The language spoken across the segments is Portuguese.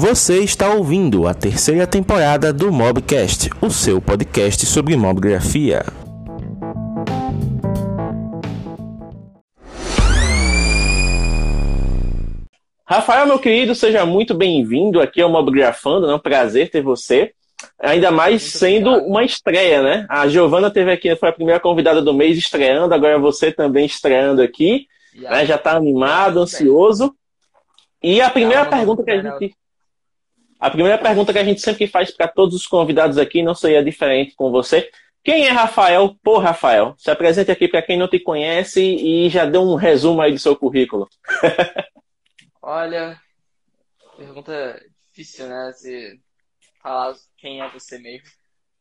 Você está ouvindo a terceira temporada do Mobcast, o seu podcast sobre mobgrafia. Rafael, meu querido, seja muito bem-vindo aqui ao Mobgrafando, é um prazer ter você. Ainda mais muito sendo obrigado. uma estreia, né? A Giovana teve aqui, foi a primeira convidada do mês estreando, agora você também estreando aqui. Né? Já está animado, ansioso. E a primeira pergunta que a gente. A primeira pergunta que a gente sempre faz para todos os convidados aqui, não seria diferente com você. Quem é Rafael por Rafael? Se apresente aqui para quem não te conhece e já dê um resumo aí do seu currículo. Olha, pergunta difícil, né? Se falar quem é você mesmo.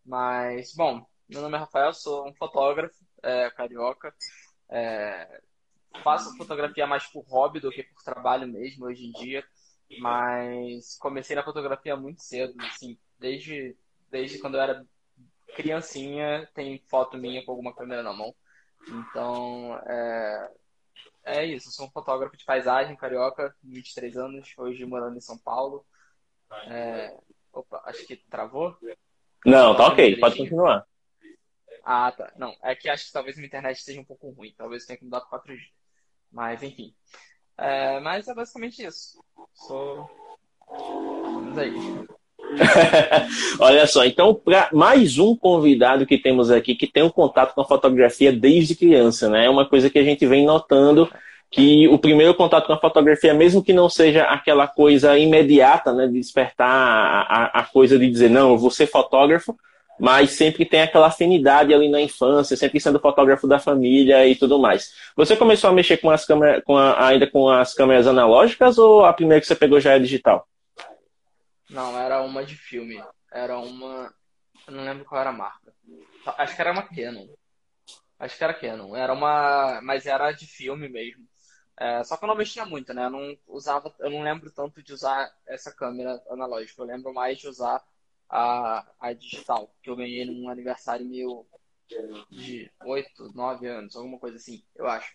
Mas, bom, meu nome é Rafael, sou um fotógrafo é, carioca. É, faço fotografia mais por hobby do que por trabalho mesmo hoje em dia. Mas comecei na fotografia muito cedo, assim, desde, desde quando eu era criancinha, tem foto minha com alguma câmera na mão. Então, é, é isso. Eu sou um fotógrafo de paisagem carioca, 23 anos, hoje morando em São Paulo. É, opa, acho que travou? Não, tá ok, pode continuar. Ah, tá. Não, é que acho que talvez minha internet esteja um pouco ruim. Talvez tenha que mudar para 4G. Mas, enfim. É, mas é basicamente isso. Sou. Vamos aí. Olha só, então, para mais um convidado que temos aqui que tem um contato com a fotografia desde criança, né? É uma coisa que a gente vem notando que o primeiro contato com a fotografia, mesmo que não seja aquela coisa imediata, né, de despertar a, a coisa de dizer, não, eu vou ser fotógrafo, mas sempre tem aquela afinidade ali na infância, sempre sendo fotógrafo da família e tudo mais. Você começou a mexer com as câmeras, com a, ainda com as câmeras analógicas ou a primeira que você pegou já é digital? Não, era uma de filme. Era uma. Eu não lembro qual era a marca. Acho que era uma Canon. Acho que era Canon. Era uma. Mas era de filme mesmo. É, só que eu não mexia muito, né? Eu não usava. Eu não lembro tanto de usar essa câmera analógica. Eu lembro mais de usar a, a digital, que eu ganhei num aniversário meu de 8, 9 anos, alguma coisa assim, eu acho.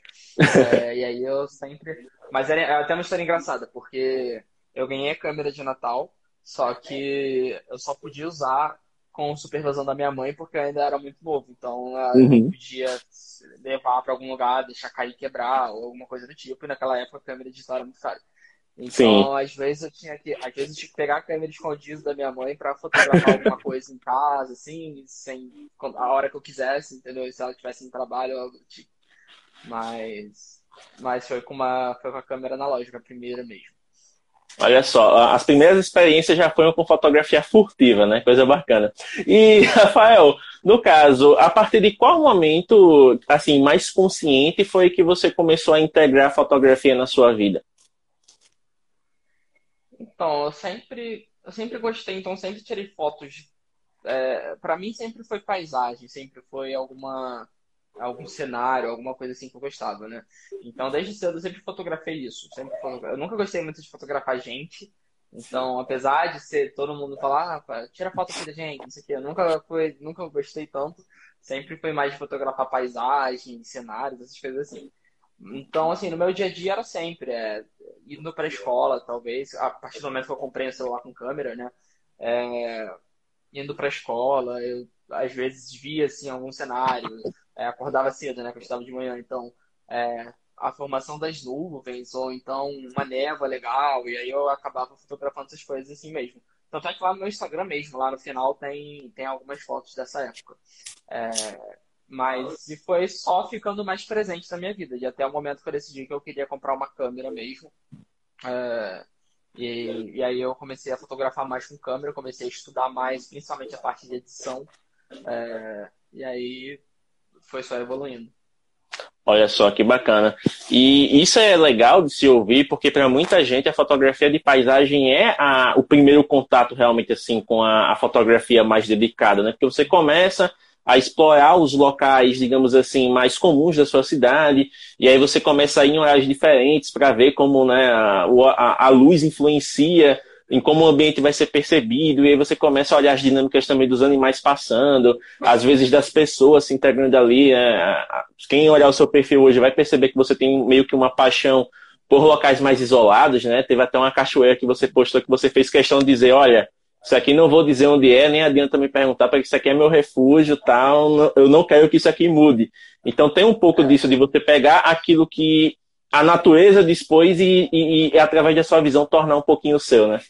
É, e aí eu sempre. Mas era é até uma história engraçada, porque eu ganhei a câmera de Natal, só que eu só podia usar com supervisão da minha mãe, porque eu ainda era muito novo. Então eu uhum. podia levar para algum lugar, deixar cair quebrar, ou alguma coisa do tipo. E naquela época a câmera digital era muito cara. Então, Sim. às vezes eu tinha que, às vezes tinha que pegar a câmera escondida da minha mãe para fotografar alguma coisa em casa, assim, sem a hora que eu quisesse, entendeu? Se ela estivesse em trabalho ou algo do tipo. Mas, mas foi com uma, foi com a câmera analógica, a primeira mesmo. Olha só, as primeiras experiências já foram com fotografia furtiva, né? Coisa bacana. E, Rafael, no caso, a partir de qual momento, assim, mais consciente foi que você começou a integrar a fotografia na sua vida? Então, eu sempre, eu sempre gostei, então sempre tirei fotos. É, para mim sempre foi paisagem, sempre foi alguma algum cenário, alguma coisa assim que eu gostava, né? Então, desde cedo eu sempre fotografei isso. Sempre Eu nunca gostei muito de fotografar gente. Então, apesar de ser todo mundo falar, ah, tira foto aqui da gente, isso aqui, eu nunca foi, nunca gostei tanto. Sempre foi mais de fotografar paisagem, cenários, essas coisas assim. Então, assim, no meu dia a dia era sempre é, indo para a escola, talvez, a partir do momento que eu comprei o celular com câmera, né? É, indo para a escola, eu às vezes via assim algum cenário, é, acordava cedo, né? Que eu estava de manhã, então é, a formação das nuvens ou então uma névoa legal e aí eu acabava fotografando essas coisas assim mesmo. Tanto é que lá no meu Instagram mesmo, lá no final tem tem algumas fotos dessa época. É, mas e foi só ficando mais presente na minha vida. E até o momento que eu decidi que eu queria comprar uma câmera mesmo. É, e, e, aí eu comecei a fotografar mais com câmera, comecei a estudar mais, principalmente a parte de edição. É, e aí foi só evoluindo. Olha só que bacana. E isso é legal de se ouvir, porque para muita gente a fotografia de paisagem é a, o primeiro contato realmente assim com a, a fotografia mais dedicada, né? Porque você começa a explorar os locais, digamos assim, mais comuns da sua cidade, e aí você começa a ir em horários diferentes para ver como né, a, a, a, luz influencia em como o ambiente vai ser percebido, e aí você começa a olhar as dinâmicas também dos animais passando, às vezes das pessoas se integrando ali. É, quem olhar o seu perfil hoje vai perceber que você tem meio que uma paixão por locais mais isolados, né? Teve até uma cachoeira que você postou que você fez questão de dizer, olha, isso aqui não vou dizer onde é, nem adianta me perguntar, porque isso aqui é meu refúgio, tal. Eu não quero que isso aqui mude. Então tem um pouco disso de você pegar aquilo que a natureza dispôs e, e, e através da sua visão tornar um pouquinho seu, né?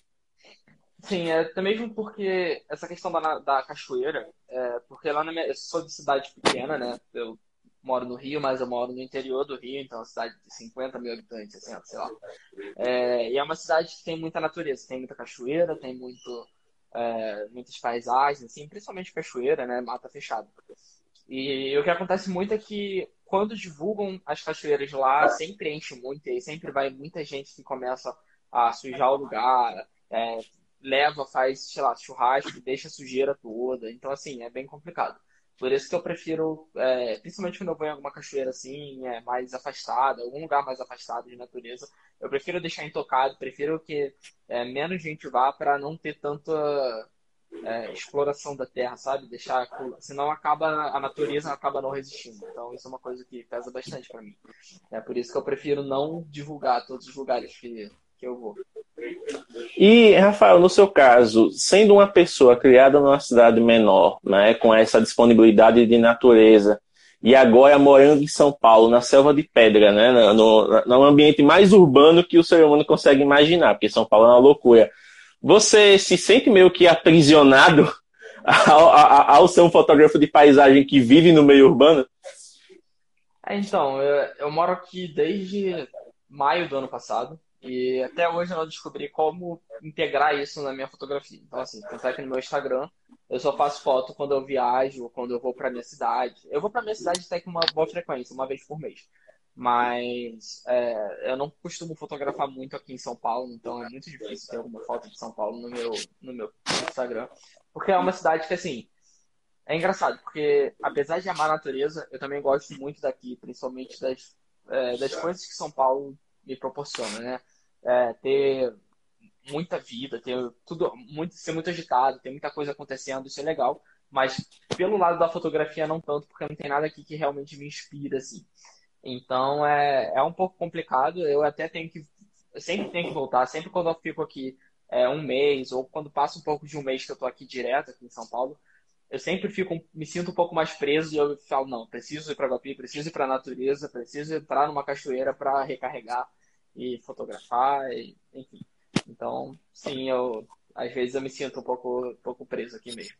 Sim, é, até mesmo porque essa questão da, da cachoeira, é, porque lá na minha, eu sou de cidade pequena, né? Eu moro no Rio, mas eu moro no interior do Rio, então é uma cidade de 50 mil habitantes, assim, sei lá. É, e é uma cidade que tem muita natureza, tem muita cachoeira, tem muito, é, muitas paisagens, assim, principalmente cachoeira, né? Mata fechada. E o que acontece muito é que quando divulgam as cachoeiras lá, sempre enche muito, e sempre vai muita gente que começa a sujar o lugar, é, leva, faz, sei lá, churrasco, deixa a sujeira toda. Então, assim, é bem complicado. Por isso que eu prefiro, é, principalmente quando eu vou em alguma cachoeira assim, é, mais afastada, algum lugar mais afastado de natureza, eu prefiro deixar intocado, prefiro que é, menos gente vá para não ter tanta é, exploração da terra, sabe? Deixar, senão acaba a natureza acaba não resistindo. Então isso é uma coisa que pesa bastante para mim. É por isso que eu prefiro não divulgar todos os lugares que que eu vou. E, Rafael, no seu caso, sendo uma pessoa criada numa cidade menor, né, com essa disponibilidade de natureza, e agora morando em São Paulo, na selva de pedra, né, no, no ambiente mais urbano que o ser humano consegue imaginar, porque São Paulo é uma loucura. Você se sente meio que aprisionado ao, ao, ser um fotógrafo de paisagem que vive no meio urbano? É, então, eu, eu moro aqui desde maio do ano passado. E até hoje eu não descobri como integrar isso na minha fotografia. Então, assim, tanto é que no meu Instagram eu só faço foto quando eu viajo, quando eu vou pra minha cidade. Eu vou pra minha cidade até com uma boa frequência, uma vez por mês. Mas é, eu não costumo fotografar muito aqui em São Paulo, então é muito difícil ter alguma foto de São Paulo no meu, no meu Instagram. Porque é uma cidade que, assim, é engraçado, porque apesar de amar a natureza, eu também gosto muito daqui, principalmente das, é, das coisas que São Paulo me proporciona, né? é, ter muita vida, ter tudo muito, ser muito agitado, ter muita coisa acontecendo, isso é legal. Mas pelo lado da fotografia não tanto, porque não tem nada aqui que realmente me inspira assim. Então é, é um pouco complicado. Eu até tenho que sempre tenho que voltar, sempre quando eu fico aqui é, um mês ou quando passa um pouco de um mês que eu tô aqui direto aqui em São Paulo, eu sempre fico me sinto um pouco mais preso e eu falo não, preciso ir para Guapi, preciso ir para a natureza, preciso entrar numa cachoeira para recarregar e fotografar, e, enfim. Então, sim, eu às vezes eu me sinto um pouco, um pouco preso aqui mesmo.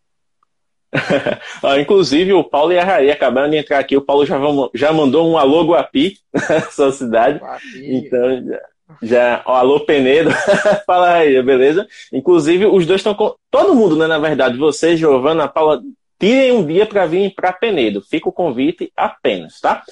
ah, inclusive, o Paulo e a Raí acabaram de entrar aqui. O Paulo já, já mandou um alô Guapi na sua cidade. Guapi. Então, já, já ó, alô Penedo. Fala aí, beleza? Inclusive, os dois estão com. Todo mundo, né? Na verdade, você, Giovana, Paula, tirem um dia para vir para Penedo. Fica o convite apenas, tá?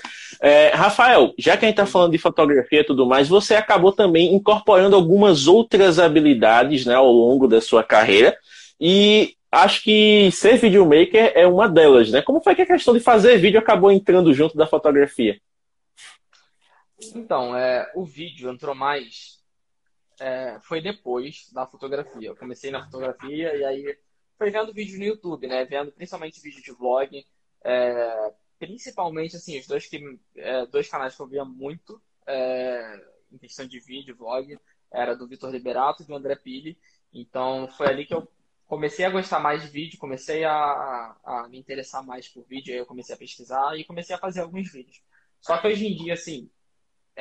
É, Rafael, já que a gente está falando de fotografia e tudo mais, você acabou também incorporando algumas outras habilidades né, ao longo da sua carreira. E acho que ser videomaker é uma delas, né? Como foi que a questão de fazer vídeo acabou entrando junto da fotografia? Então, é, o vídeo entrou mais. É, foi depois da fotografia. Eu comecei na fotografia e aí foi vendo vídeo no YouTube, né? Vendo principalmente vídeo de vlog. É, principalmente, assim, os dois, que, é, dois canais que eu via muito é, em questão de vídeo, vlog, era do Vitor Liberato e do André Pili. Então, foi ali que eu comecei a gostar mais de vídeo, comecei a, a me interessar mais por vídeo, aí eu comecei a pesquisar e comecei a fazer alguns vídeos. Só que hoje em dia, assim,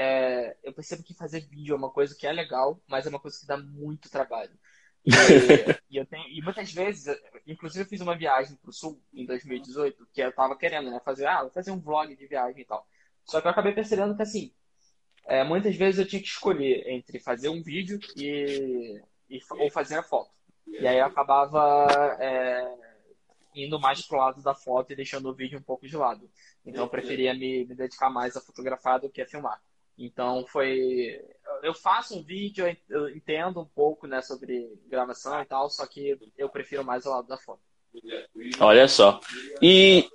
é, eu percebo que fazer vídeo é uma coisa que é legal, mas é uma coisa que dá muito trabalho. E, e, tenho, e muitas vezes, inclusive eu fiz uma viagem para o sul em 2018, que eu tava querendo, né? Fazer, ah, fazer um vlog de viagem e tal. Só que eu acabei percebendo que assim, é, muitas vezes eu tinha que escolher entre fazer um vídeo e, e ou fazer a foto. E aí eu acabava é, indo mais pro lado da foto e deixando o vídeo um pouco de lado. Então eu preferia me, me dedicar mais a fotografar do que a filmar. Então foi. Eu faço um vídeo, eu entendo um pouco né, sobre gravação e tal, só que eu prefiro mais o lado da foto. Olha só. E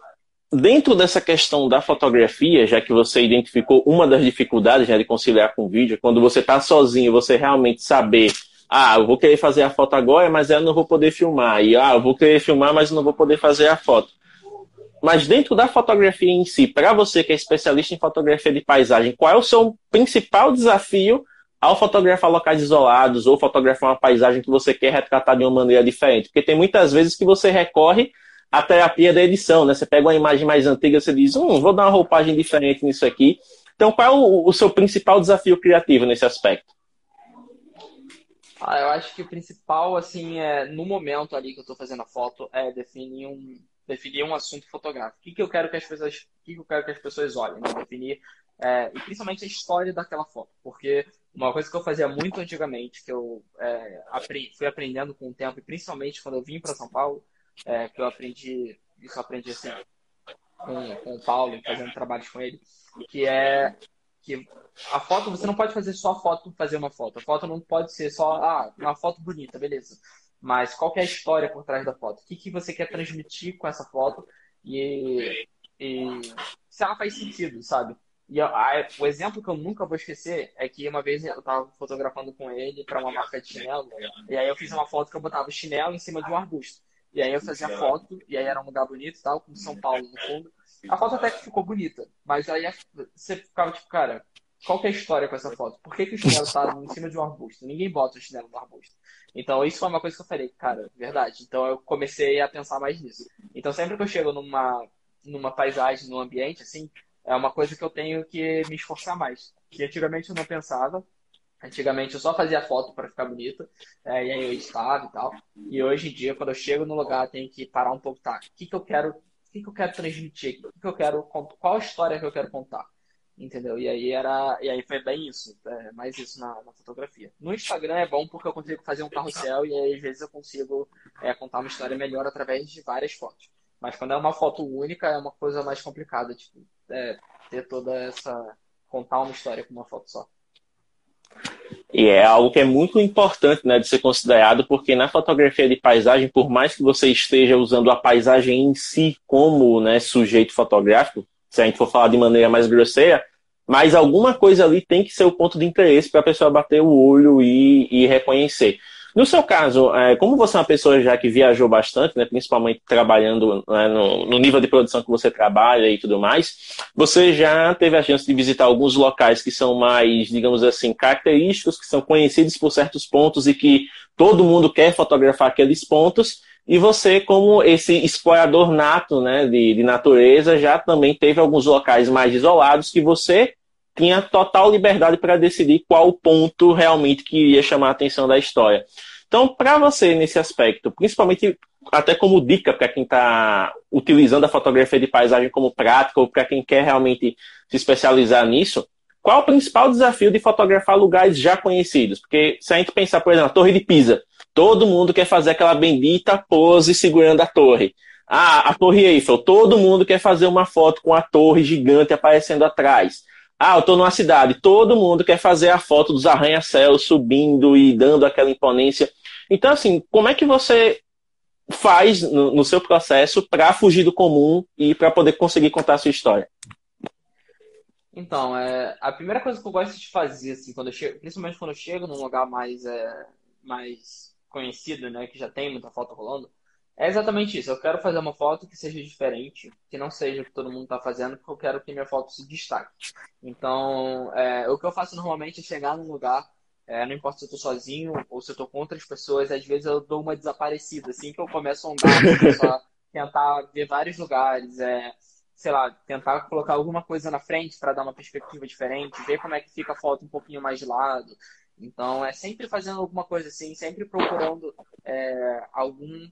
dentro dessa questão da fotografia, já que você identificou uma das dificuldades né, de conciliar com o vídeo, quando você está sozinho, você realmente saber, ah, eu vou querer fazer a foto agora, mas eu não vou poder filmar. E ah, eu vou querer filmar, mas não vou poder fazer a foto. Mas dentro da fotografia em si, para você que é especialista em fotografia de paisagem, qual é o seu principal desafio ao fotografar locais isolados ou fotografar uma paisagem que você quer retratar de uma maneira diferente? Porque tem muitas vezes que você recorre à terapia da edição, né? Você pega uma imagem mais antiga, você diz, hum, vou dar uma roupagem diferente nisso aqui. Então, qual é o, o seu principal desafio criativo nesse aspecto? Ah, eu acho que o principal, assim, é no momento ali que eu estou fazendo a foto, é definir um, definir um assunto fotográfico. O que, que eu quero que as pessoas, o que, que eu quero que as pessoas olhem, né? definir é, e principalmente a história daquela foto, porque uma coisa que eu fazia muito antigamente, que eu é, aprendi, fui aprendendo com o tempo, e principalmente quando eu vim para São Paulo, é, que eu aprendi, isso eu aprendi assim com, com o Paulo, fazendo trabalhos com ele, que é que a foto, você não pode fazer só foto fazer uma foto. A foto não pode ser só, ah, uma foto bonita, beleza. Mas qual é a história por trás da foto? O que, que você quer transmitir com essa foto? E, e se ela faz sentido, sabe? E a, a, o exemplo que eu nunca vou esquecer é que uma vez eu tava fotografando com ele para uma marca de chinelo, e aí eu fiz uma foto que eu botava o chinelo em cima de um arbusto. E aí eu fazia foto, e aí era um lugar bonito e tal, com São Paulo no fundo. A foto até que ficou bonita, mas aí você ficava tipo, cara, qual que é a história com essa foto? Por que, que o chinelo tá em cima de um arbusto? Ninguém bota o chinelo no arbusto. Então, isso foi uma coisa que eu falei, cara, verdade. Então, eu comecei a pensar mais nisso. Então, sempre que eu chego numa, numa paisagem, num ambiente, assim, é uma coisa que eu tenho que me esforçar mais. Que antigamente eu não pensava. Antigamente eu só fazia foto para ficar bonita, é, e aí eu editava e tal. E hoje em dia, quando eu chego no lugar, eu tenho que parar um pouco, tá? O que, que eu quero que, que eu quero transmitir? O que, eu quero qual a história que eu quero contar? Entendeu? E aí era. E aí foi bem isso, é, mais isso na, na, fotografia. No Instagram é bom porque eu consigo fazer um carrossel e aí às vezes eu consigo é, contar uma história melhor através de várias fotos. Mas quando é uma foto única é uma coisa mais complicada, tipo, é, ter toda essa. contar uma história com uma foto só. E é algo que é muito importante né, de ser considerado, porque na fotografia de paisagem, por mais que você esteja usando a paisagem em si como né, sujeito fotográfico, se a gente for falar de maneira mais grosseira, mas alguma coisa ali tem que ser o ponto de interesse para a pessoa bater o olho e, e reconhecer. No seu caso, é, como você é uma pessoa já que viajou bastante, né, principalmente trabalhando né, no, no, nível de produção que você trabalha e tudo mais, você já teve a chance de visitar alguns locais que são mais, digamos assim, característicos, que são conhecidos por certos pontos e que todo mundo quer fotografar aqueles pontos. E você, como esse explorador nato né, de, de natureza, já também teve alguns locais mais isolados que você tinha total liberdade para decidir qual ponto realmente que iria chamar a atenção da história. Então, para você nesse aspecto, principalmente até como dica para quem está utilizando a fotografia de paisagem como prática ou para quem quer realmente se especializar nisso, qual o principal desafio de fotografar lugares já conhecidos? Porque se a gente pensar, por exemplo, a Torre de Pisa, todo mundo quer fazer aquela bendita pose segurando a torre. Ah, a Torre Eiffel, todo mundo quer fazer uma foto com a torre gigante aparecendo atrás. Ah, eu estou numa cidade, todo mundo quer fazer a foto dos arranha-céus subindo e dando aquela imponência. Então, assim, como é que você faz no, no seu processo para fugir do comum e para poder conseguir contar a sua história? Então, é, a primeira coisa que eu gosto de fazer, assim, quando chego, principalmente quando eu chego num lugar mais, é, mais conhecido, né, que já tem muita foto rolando, é exatamente isso. Eu quero fazer uma foto que seja diferente, que não seja o que todo mundo está fazendo, porque eu quero que minha foto se destaque. Então, é, o que eu faço normalmente é chegar num lugar, é, não importa se eu estou sozinho ou se eu estou com outras pessoas, às vezes eu dou uma desaparecida. Assim que eu começo a andar, a tentar ver vários lugares, é, sei lá, tentar colocar alguma coisa na frente para dar uma perspectiva diferente, ver como é que fica a foto um pouquinho mais de lado. Então, é sempre fazendo alguma coisa assim, sempre procurando é, algum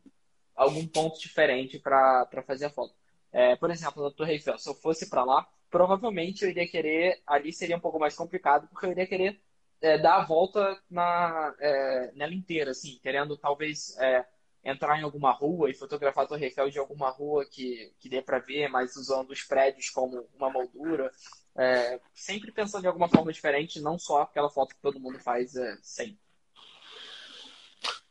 algum ponto diferente para fazer a foto. É, por exemplo, na Torre Eiffel, se eu fosse para lá, provavelmente eu iria querer, ali seria um pouco mais complicado, porque eu iria querer é, dar a volta na, é, nela inteira, assim, querendo talvez é, entrar em alguma rua e fotografar a Torre Eiffel de alguma rua que, que dê para ver, mas usando os prédios como uma moldura. É, sempre pensando de alguma forma diferente, não só aquela foto que todo mundo faz é, sempre.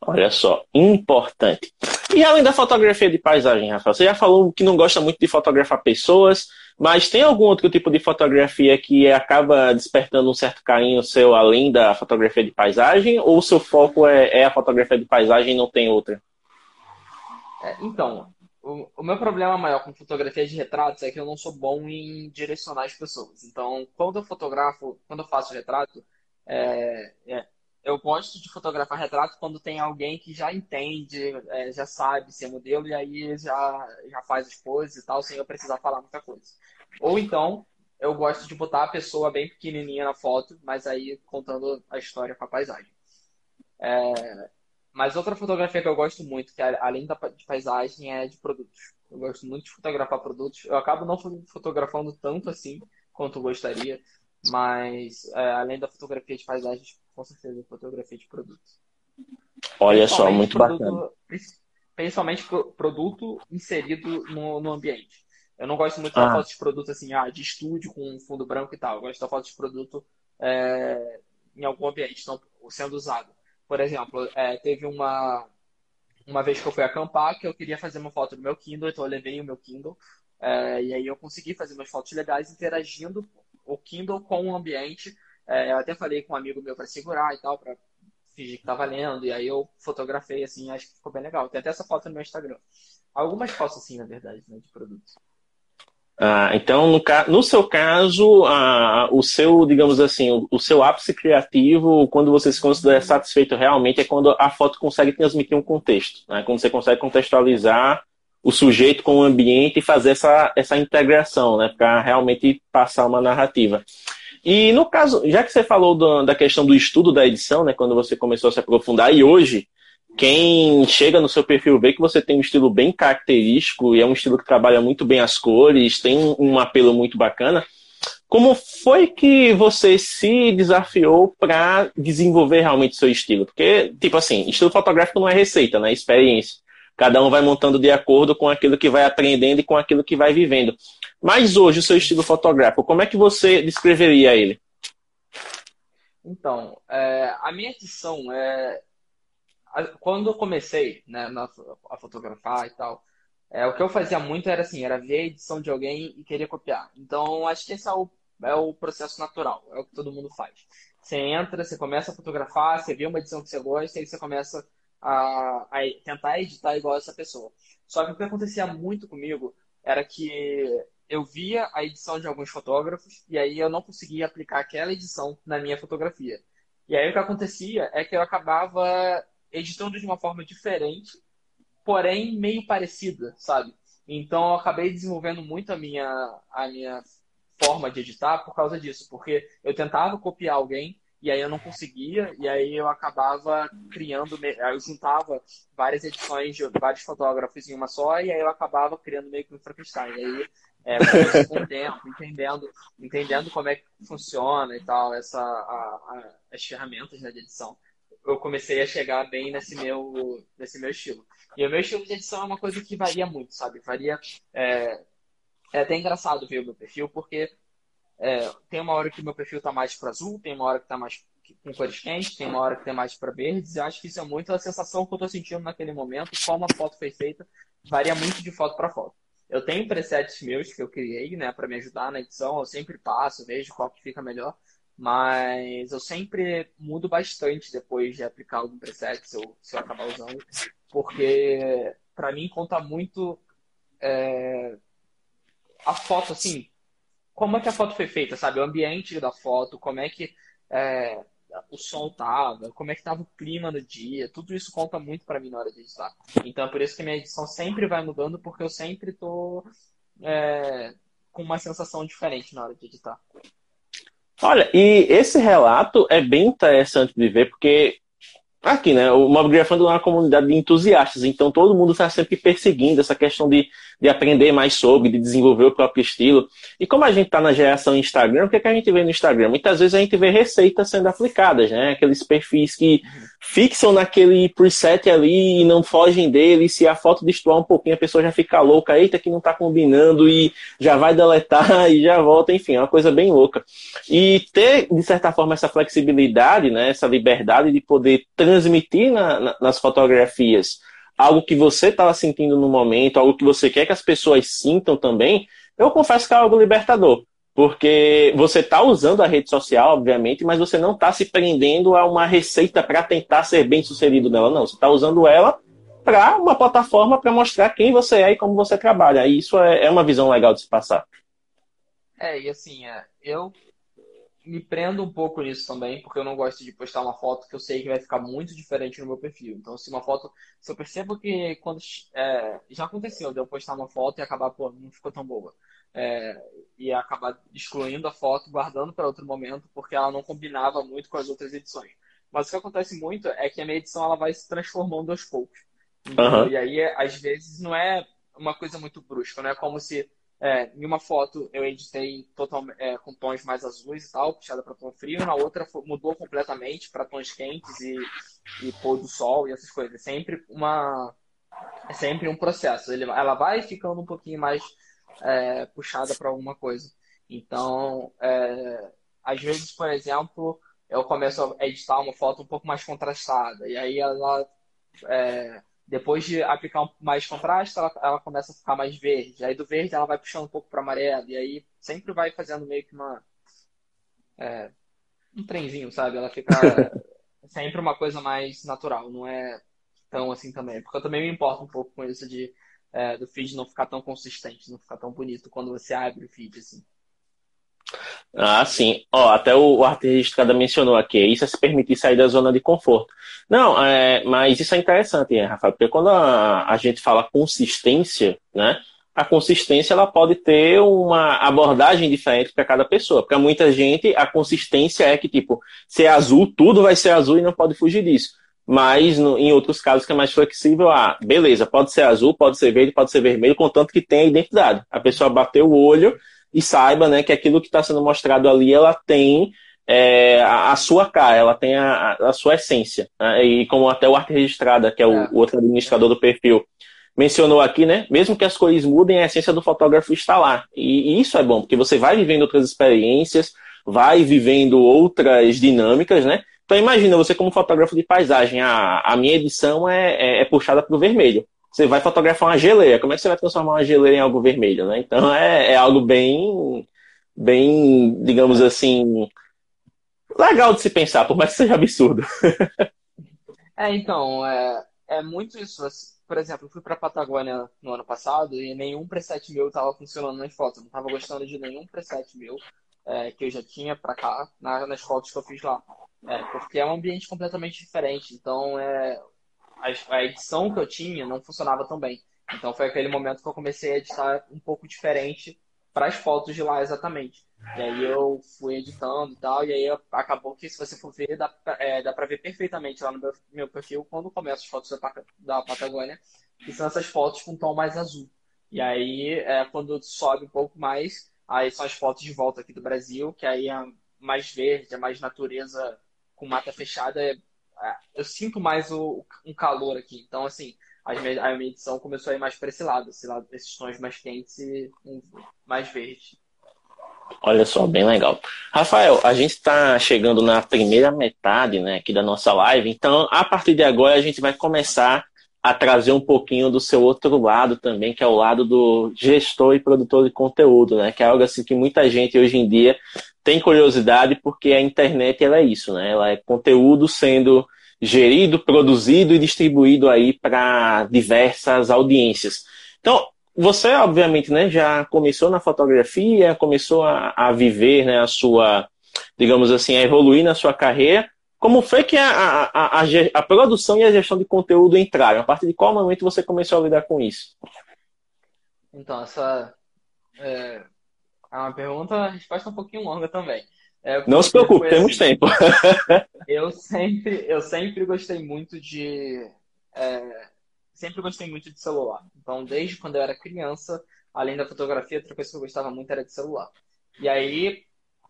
Olha só, importante. E além da fotografia de paisagem, Rafael, você já falou que não gosta muito de fotografar pessoas, mas tem algum outro tipo de fotografia que acaba despertando um certo carinho seu além da fotografia de paisagem? Ou o seu foco é, é a fotografia de paisagem e não tem outra? É, então, o, o, meu problema maior com fotografia de retratos é que eu não sou bom em direcionar as pessoas. Então, quando eu fotografo, quando eu faço retrato, é, é, eu gosto de fotografar retrato quando tem alguém que já entende, é, já sabe ser modelo e aí já, já faz as poses e tal, sem eu precisar falar muita coisa. Ou então, eu gosto de botar a pessoa bem pequenininha na foto, mas aí contando a história com a paisagem. É, mas outra fotografia que eu gosto muito, que é, além da, de paisagem, é de produtos. Eu gosto muito de fotografar produtos. Eu acabo não fotografando tanto assim quanto gostaria, mas é, além da fotografia de paisagem, com certeza, fotografia de produtos. Olha só, muito produto, bacana. Principalmente produto inserido no, no ambiente. Eu não gosto muito ah. da foto de produto assim, ah, de estúdio com fundo branco e tal. Eu gosto da foto de produto é, em algum ambiente, sendo usado. Por exemplo, é, teve uma, uma vez que eu fui acampar que eu queria fazer uma foto do meu Kindle, então eu levei o meu Kindle. É, e aí eu consegui fazer umas fotos legais interagindo o Kindle com o ambiente. É, eu até falei com um amigo meu para segurar e tal, para fingir que tava lendo. E aí eu fotografei assim, acho que ficou bem legal. Tem até essa foto no meu Instagram. Algumas fotos assim, na verdade, né, de produtos. Ah, então, no, no, seu caso, ah, o seu, digamos assim, o, o, seu ápice criativo, quando você se considera satisfeito realmente, é quando a foto consegue transmitir um contexto, né? quando você consegue contextualizar o sujeito com o ambiente e fazer essa, essa integração, né? para realmente passar uma narrativa. E no caso, já que você falou do, da questão do estudo da edição, né, quando você começou a se aprofundar, e hoje quem chega no seu perfil vê que você tem um estilo bem característico e é um estilo que trabalha muito bem as cores, tem um apelo muito bacana. Como foi que você se desafiou para desenvolver realmente seu estilo? Porque, tipo assim, estilo fotográfico não é receita, né? É experiência. Cada um vai montando de acordo com aquilo que vai aprendendo e com aquilo que vai vivendo. Mas hoje, o seu estilo fotográfico, como é que você descreveria ele? Então, é, a minha edição é, quando eu comecei né, a fotografar e tal, é, o que eu fazia muito era assim, era ver a edição de alguém e querer copiar. Então, acho que esse é o, é o processo natural, é o que todo mundo faz. Você entra, você começa a fotografar, você vê uma edição que você gosta e você começa a, a tentar editar igual essa pessoa. Só que o que acontecia muito comigo era que eu via a edição de alguns fotógrafos e aí eu não conseguia aplicar aquela edição na minha fotografia. E aí o que acontecia é que eu acabava editando de uma forma diferente, porém meio parecida, sabe? Então eu acabei desenvolvendo muito a minha, a minha forma de editar por causa disso, porque eu tentava copiar alguém e aí eu não conseguia, e aí eu acabava criando, eu juntava várias edições de vários fotógrafos em uma só, e aí eu acabava criando meio que um Frankenstein. E aí, é, com o tempo, entendendo, entendendo como é que funciona e tal, essa, a, a, as ferramentas né, de edição eu comecei a chegar bem nesse meu, nesse meu estilo. E o meu estilo de edição é uma coisa que varia muito, sabe? Varia. É, é até engraçado ver o meu perfil, porque é, tem uma hora que o meu perfil tá mais para azul, tem uma hora que tá mais com cores quentes, tem uma hora que tem mais para verdes. Eu acho que isso é muito a sensação que eu tô sentindo naquele momento, como a foto foi feita, varia muito de foto para foto. Eu tenho presets meus que eu criei, né, para me ajudar na edição. Eu sempre passo, vejo qual que fica melhor. Mas eu sempre mudo bastante depois de aplicar algum preset, se eu, se eu acabar usando, porque para mim conta muito é, a foto, assim, como é que a foto foi feita, sabe? O ambiente da foto, como é que é, o som tava, como é que tava o clima no dia, tudo isso conta muito para mim na hora de editar. Então é por isso que minha edição sempre vai mudando, porque eu sempre tô é, com uma sensação diferente na hora de editar. Olha, e esse relato é bem interessante de ver, porque aqui, né, o Mob Grafando é uma comunidade de entusiastas, então todo mundo está sempre perseguindo essa questão de, de aprender mais sobre, de desenvolver o próprio estilo. E como a gente está na geração Instagram, o que, é que a gente vê no Instagram? Muitas vezes a gente vê receitas sendo aplicadas, né? Aqueles perfis que fixam naquele preset ali e não fogem dele. Se a foto destoar um pouquinho, a pessoa já fica louca, eita, que não está combinando, e já vai deletar e já volta, enfim, é uma coisa bem louca. E ter, de certa forma, essa flexibilidade, né, essa liberdade de poder transmitir na, na, nas fotografias algo que você estava sentindo no momento, algo que você quer que as pessoas sintam também, eu confesso que é algo libertador. Porque você está usando a rede social, obviamente, mas você não está se prendendo a uma receita para tentar ser bem sucedido nela, não. Você está usando ela para uma plataforma para mostrar quem você é e como você trabalha. E isso é, é uma visão legal de se passar. É, e assim, é, eu me prendo um pouco nisso também, porque eu não gosto de postar uma foto que eu sei que vai ficar muito diferente no meu perfil. Então, se uma foto. Se eu percebo que quando. É, já aconteceu de eu postar uma foto e acabar, pô, não ficou tão boa. É, e acabar excluindo a foto, guardando para outro momento, porque ela não combinava muito com as outras edições. Mas o que acontece muito é que a minha edição ela vai se transformando aos poucos. Uhum. E aí, às vezes, não é uma coisa muito brusca, não é como se é, em uma foto eu editei total, é, com tons mais azuis e tal, puxada para tom frio, na outra mudou completamente para tons quentes e, e pôr do sol e essas coisas. É sempre uma é sempre um processo. Ele, ela vai ficando um pouquinho mais é, puxada para alguma coisa. Então, é, às vezes, por exemplo, eu começo a editar uma foto um pouco mais contrastada e aí ela é, depois de aplicar mais contraste, ela, ela começa a ficar mais verde. Aí do verde ela vai puxando um pouco para amarelo. E aí sempre vai fazendo meio que uma. É, um trenzinho, sabe? Ela fica sempre uma coisa mais natural, não é tão assim também. Porque eu também me importo um pouco com isso de é, do feed não ficar tão consistente, não ficar tão bonito quando você abre o feed, assim. Ah, sim. Ó, até o, o arte mencionou aqui, isso é se permitir sair da zona de conforto. Não, é, mas isso é interessante, né, Rafael, porque quando a, a gente fala consistência, né, a consistência ela pode ter uma abordagem diferente para cada pessoa. Para muita gente, a consistência é que, tipo, se é azul, tudo vai ser azul e não pode fugir disso. Mas no, em outros casos que é mais flexível, ah, beleza, pode ser azul, pode ser verde, pode ser vermelho, contanto que tenha identidade. A pessoa bateu o olho e saiba né, que aquilo que está sendo mostrado ali, ela tem é, a, a, sua cara, ela tem a, a sua essência. Né? E como até o Arte Registrada, que é o, é. o, outro administrador do perfil, mencionou aqui, né? Mesmo que as cores mudem, a essência do fotógrafo está lá. E, e isso é bom, porque você vai vivendo outras experiências, vai vivendo outras dinâmicas, né? Então imagina você como fotógrafo de paisagem, a, a minha edição é, é, é puxada para o vermelho você vai fotografar uma geleira. Como é que você vai transformar uma geleira em algo vermelho, né? Então é, é algo bem, bem, digamos assim, legal de se pensar, por mais que seja absurdo. é, então, é, é muito isso. Por exemplo, eu fui para Patagônia no ano passado e nenhum preset meu estava funcionando nas fotos. Não estava gostando de nenhum preset meu é, que eu já tinha para cá na, nas fotos que eu fiz lá. É, porque é um ambiente completamente diferente. Então, é, a, a edição que eu tinha não funcionava tão bem. Então foi aquele momento que eu comecei a editar um pouco diferente para as fotos de lá exatamente. E aí eu fui editando e tal, e aí acabou que se você for ver, dá, é, dá pra ver perfeitamente lá no meu, meu perfil quando começa as fotos da, da Patagônia, que são essas fotos com tom mais azul. E aí, é, quando sobe um pouco mais, aí são as fotos de volta aqui do Brasil, que aí é mais verde, é mais natureza com mata fechada, é, eu sinto mais o, um calor aqui. Então, assim, a minha, a minha edição começou a ir mais para esse lado, esse lado, esses tons mais quentes e mais verde. Olha só, bem legal. Rafael, a gente está chegando na primeira metade né, aqui da nossa live, então a partir de agora a gente vai começar a trazer um pouquinho do seu outro lado também, que é o lado do gestor e produtor de conteúdo, né? Que é algo assim que muita gente hoje em dia tem curiosidade porque a internet ela é isso, né? Ela é conteúdo sendo gerido, produzido e distribuído aí para diversas audiências. Então, você obviamente, né, já começou na fotografia, começou a, a viver, né, a sua, digamos assim, a evoluir na sua carreira. Como foi que a, a, a, a produção e a gestão de conteúdo entraram? A partir de qual momento você começou a lidar com isso? Então, essa é, é uma pergunta, a resposta um pouquinho longa também. É, Não se preocupe, assim, temos tempo. eu sempre, eu sempre gostei muito de, é, sempre gostei muito de celular. Então, desde quando eu era criança, além da fotografia, outra coisa que eu gostava muito era de celular. E aí,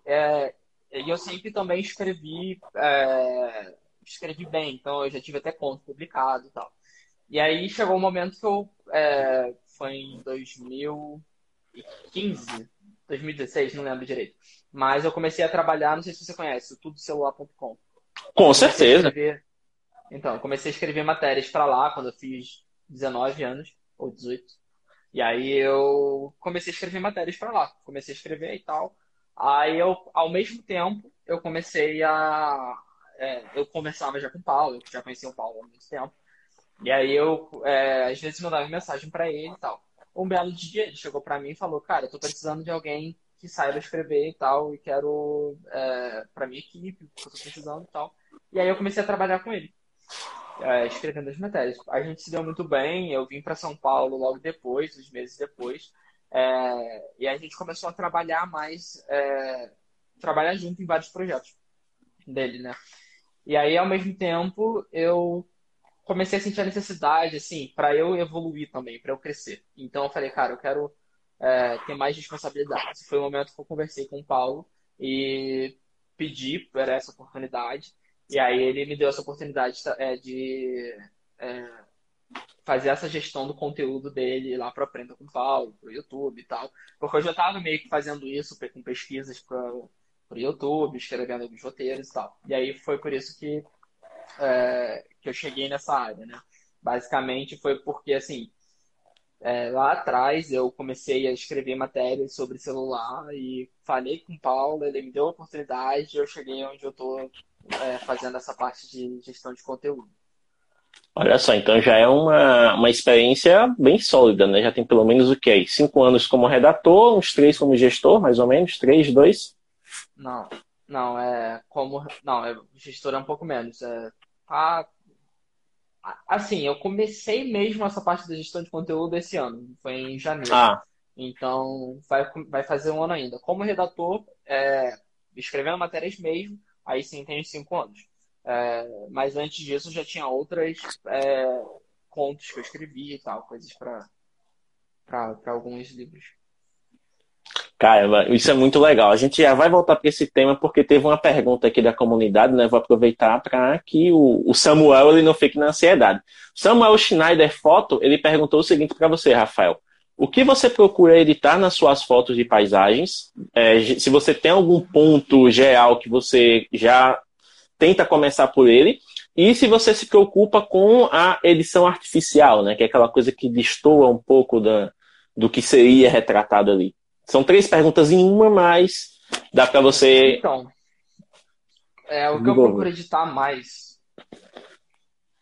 é, eu sempre também escrevi, é, escrevi bem. Então, eu já tive até conto publicado e tal. E aí chegou o um momento que eu, é, foi em 2015, 2016, não lembro direito. Mas eu comecei a trabalhar, não sei se você conhece, o tudocelular.com. Com certeza. Escrever... Então, comecei a escrever matérias para lá quando eu fiz 19 anos, ou 18. E aí eu comecei a escrever matérias para lá. Comecei a escrever e tal. Aí eu, ao mesmo tempo, eu comecei a. É, eu conversava já com o Paulo, eu já conhecia o Paulo há muito tempo. E aí eu, é, às vezes, mandava mensagem para ele e tal. Um belo dia ele chegou para mim e falou: Cara, eu tô precisando de alguém que saiba escrever e tal, e quero é, para minha equipe, que eu tô precisando e tal. E aí eu comecei a trabalhar com ele, é, escrevendo as matérias. A gente se deu muito bem, eu vim para São Paulo logo depois, uns meses depois, é, e a gente começou a trabalhar mais, é, trabalhar junto em vários projetos dele, né? E aí, ao mesmo tempo, eu comecei a sentir a necessidade, assim, para eu evoluir também, para eu crescer. Então eu falei, cara, eu quero é, ter mais responsabilidade. Esse foi o momento que eu conversei com o Paulo e pedi por essa oportunidade. E aí ele me deu essa oportunidade é, de é, fazer essa gestão do conteúdo dele lá para Aprenda com o Paulo, para o YouTube e tal. Porque eu já estava meio que fazendo isso com pesquisas para o YouTube, escrevendo alguns roteiros e tal. E aí foi por isso que é, que eu cheguei nessa área, né? Basicamente foi porque, assim, é, lá atrás eu comecei a escrever matérias sobre celular e falei com o Paulo, ele me deu a oportunidade e eu cheguei onde eu estou é, fazendo essa parte de gestão de conteúdo. Olha só, então já é uma, uma experiência bem sólida, né? Já tem pelo menos o quê? Cinco anos como redator, uns três como gestor, mais ou menos? Três, dois? Não, não, é como. Não, é gestor é um pouco menos. É, tá Assim, eu comecei mesmo essa parte da gestão de conteúdo esse ano, foi em janeiro. Ah. Então, vai, vai fazer um ano ainda. Como redator, é, escrevendo matérias mesmo, aí sim tem cinco anos. É, mas antes disso, já tinha outras é, contos que eu escrevia e tal, coisas para alguns livros. Cara, isso é muito legal. A gente já vai voltar para esse tema porque teve uma pergunta aqui da comunidade, né? Vou aproveitar para que o, o, Samuel ele não fique na ansiedade. Samuel Schneider Foto, ele perguntou o seguinte para você, Rafael. O que você procura editar nas suas fotos de paisagens? É, se você tem algum ponto geral que você já tenta começar por ele. E se você se preocupa com a edição artificial, né? Que é aquela coisa que destoa um pouco da, do que seria retratado ali. São três perguntas em uma, mas dá para você. Então, é o que eu procuro editar mais.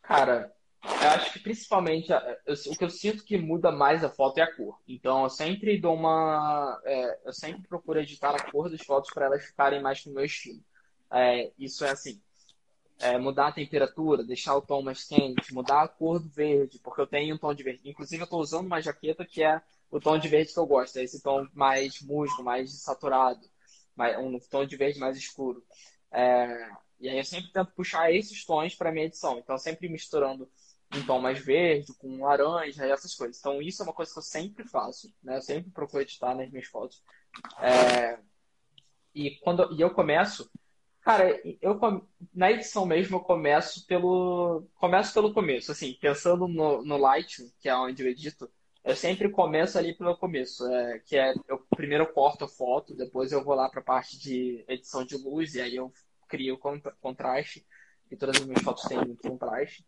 Cara, eu acho que principalmente eu, o que eu sinto que muda mais a foto é a cor. Então eu sempre dou uma. É, eu sempre procuro editar a cor das fotos para elas ficarem mais no meu estilo. É, isso é assim. É, mudar a temperatura, deixar o tom mais quente, mudar a cor do verde, porque eu tenho um tom de verde. Inclusive, eu estou usando uma jaqueta que é o tom de verde que eu gosto, é esse tom mais musgo, mais saturado, um tom de verde mais escuro. É, e aí eu sempre tento puxar esses tons para minha edição, então sempre misturando um tom mais verde com laranja e essas coisas. Então isso é uma coisa que eu sempre faço, né? Eu sempre procuro editar nas minhas fotos. É, e quando e eu começo, cara, eu na edição mesmo eu começo pelo começo pelo começo, assim, pensando no, no Lightroom, que é onde eu edito eu sempre começo ali pelo começo, é, que é eu primeiro corto a foto, depois eu vou lá para a parte de edição de luz e aí eu crio contra contraste, e todas as minhas fotos têm contraste,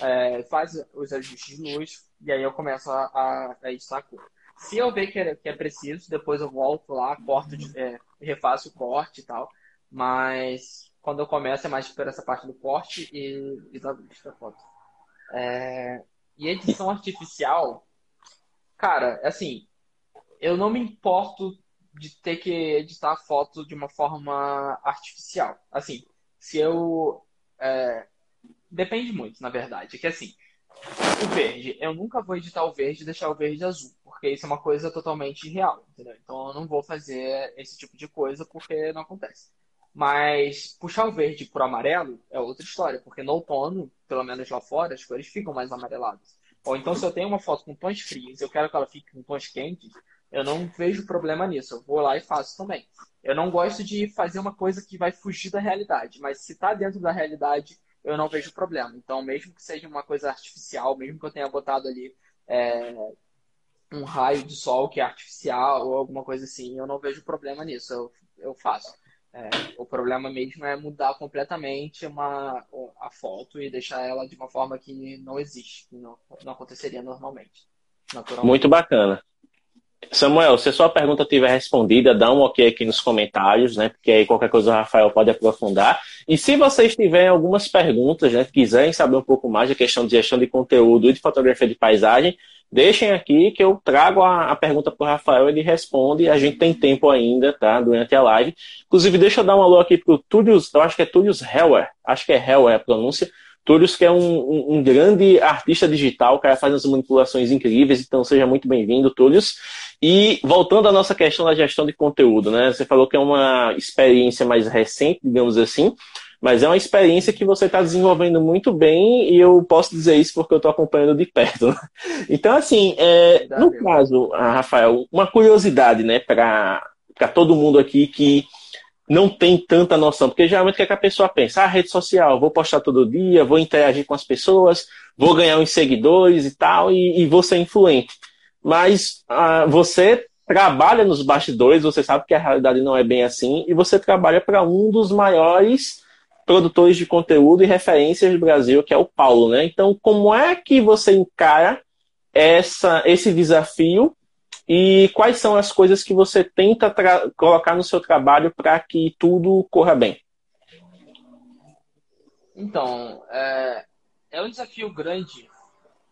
é, faz os ajustes de luz e aí eu começo a, a, a editar a cor. Se eu ver que é, que é preciso, depois eu volto lá, corto, de, é, refaço o corte e tal, mas quando eu começo é mais por essa parte do corte e, e da luz da foto. É, e edição artificial, Cara, assim, eu não me importo de ter que editar a foto de uma forma artificial. Assim, se eu. É... Depende muito, na verdade. É que assim, o verde, eu nunca vou editar o verde e deixar o verde azul, porque isso é uma coisa totalmente irreal, entendeu? Então eu não vou fazer esse tipo de coisa porque não acontece. Mas puxar o verde pro amarelo é outra história, porque no outono, pelo menos lá fora, as cores ficam mais amareladas. Ou então, se eu tenho uma foto com tons frios eu quero que ela fique com tons quentes, eu não vejo problema nisso. Eu vou lá e faço também. Eu não gosto de fazer uma coisa que vai fugir da realidade, mas se está dentro da realidade, eu não vejo problema. Então, mesmo que seja uma coisa artificial, mesmo que eu tenha botado ali é, um raio de sol que é artificial ou alguma coisa assim, eu não vejo problema nisso. Eu, eu faço. É, o problema mesmo é mudar completamente uma, a foto e deixar ela de uma forma que não existe, que não, não aconteceria normalmente. Muito bacana. Samuel, se a sua pergunta tiver respondida, dá um ok aqui nos comentários, né? Porque aí qualquer coisa o Rafael pode aprofundar. E se vocês tiverem algumas perguntas, né? Quiserem saber um pouco mais da questão de gestão de conteúdo e de fotografia de paisagem, deixem aqui que eu trago a, a pergunta para o Rafael, ele responde. A gente tem tempo ainda, tá? Durante a live. Inclusive, deixa eu dar um alô aqui para o Túlio, eu acho que é Túlio Heller, acho que é Heller a pronúncia. Túlio, que é um, um, um, grande artista digital, o cara faz umas manipulações incríveis, então seja muito bem-vindo, Túlio. E voltando à nossa questão da gestão de conteúdo, né? Você falou que é uma experiência mais recente, digamos assim, mas é uma experiência que você está desenvolvendo muito bem e eu posso dizer isso porque eu estou acompanhando de perto. Né? Então, assim, é, no caso, ah, Rafael, uma curiosidade, né, para todo mundo aqui que não tem tanta noção, porque geralmente o que, é que a pessoa pensa? Ah, rede social, vou postar todo dia, vou interagir com as pessoas, vou ganhar uns seguidores e tal, e, e vou ser influente mas uh, você trabalha nos bastidores, você sabe que a realidade não é bem assim, e você trabalha para um dos maiores produtores de conteúdo e referências do Brasil, que é o Paulo, né? Então, como é que você encara essa, esse desafio e quais são as coisas que você tenta colocar no seu trabalho para que tudo corra bem? Então, é, é um desafio grande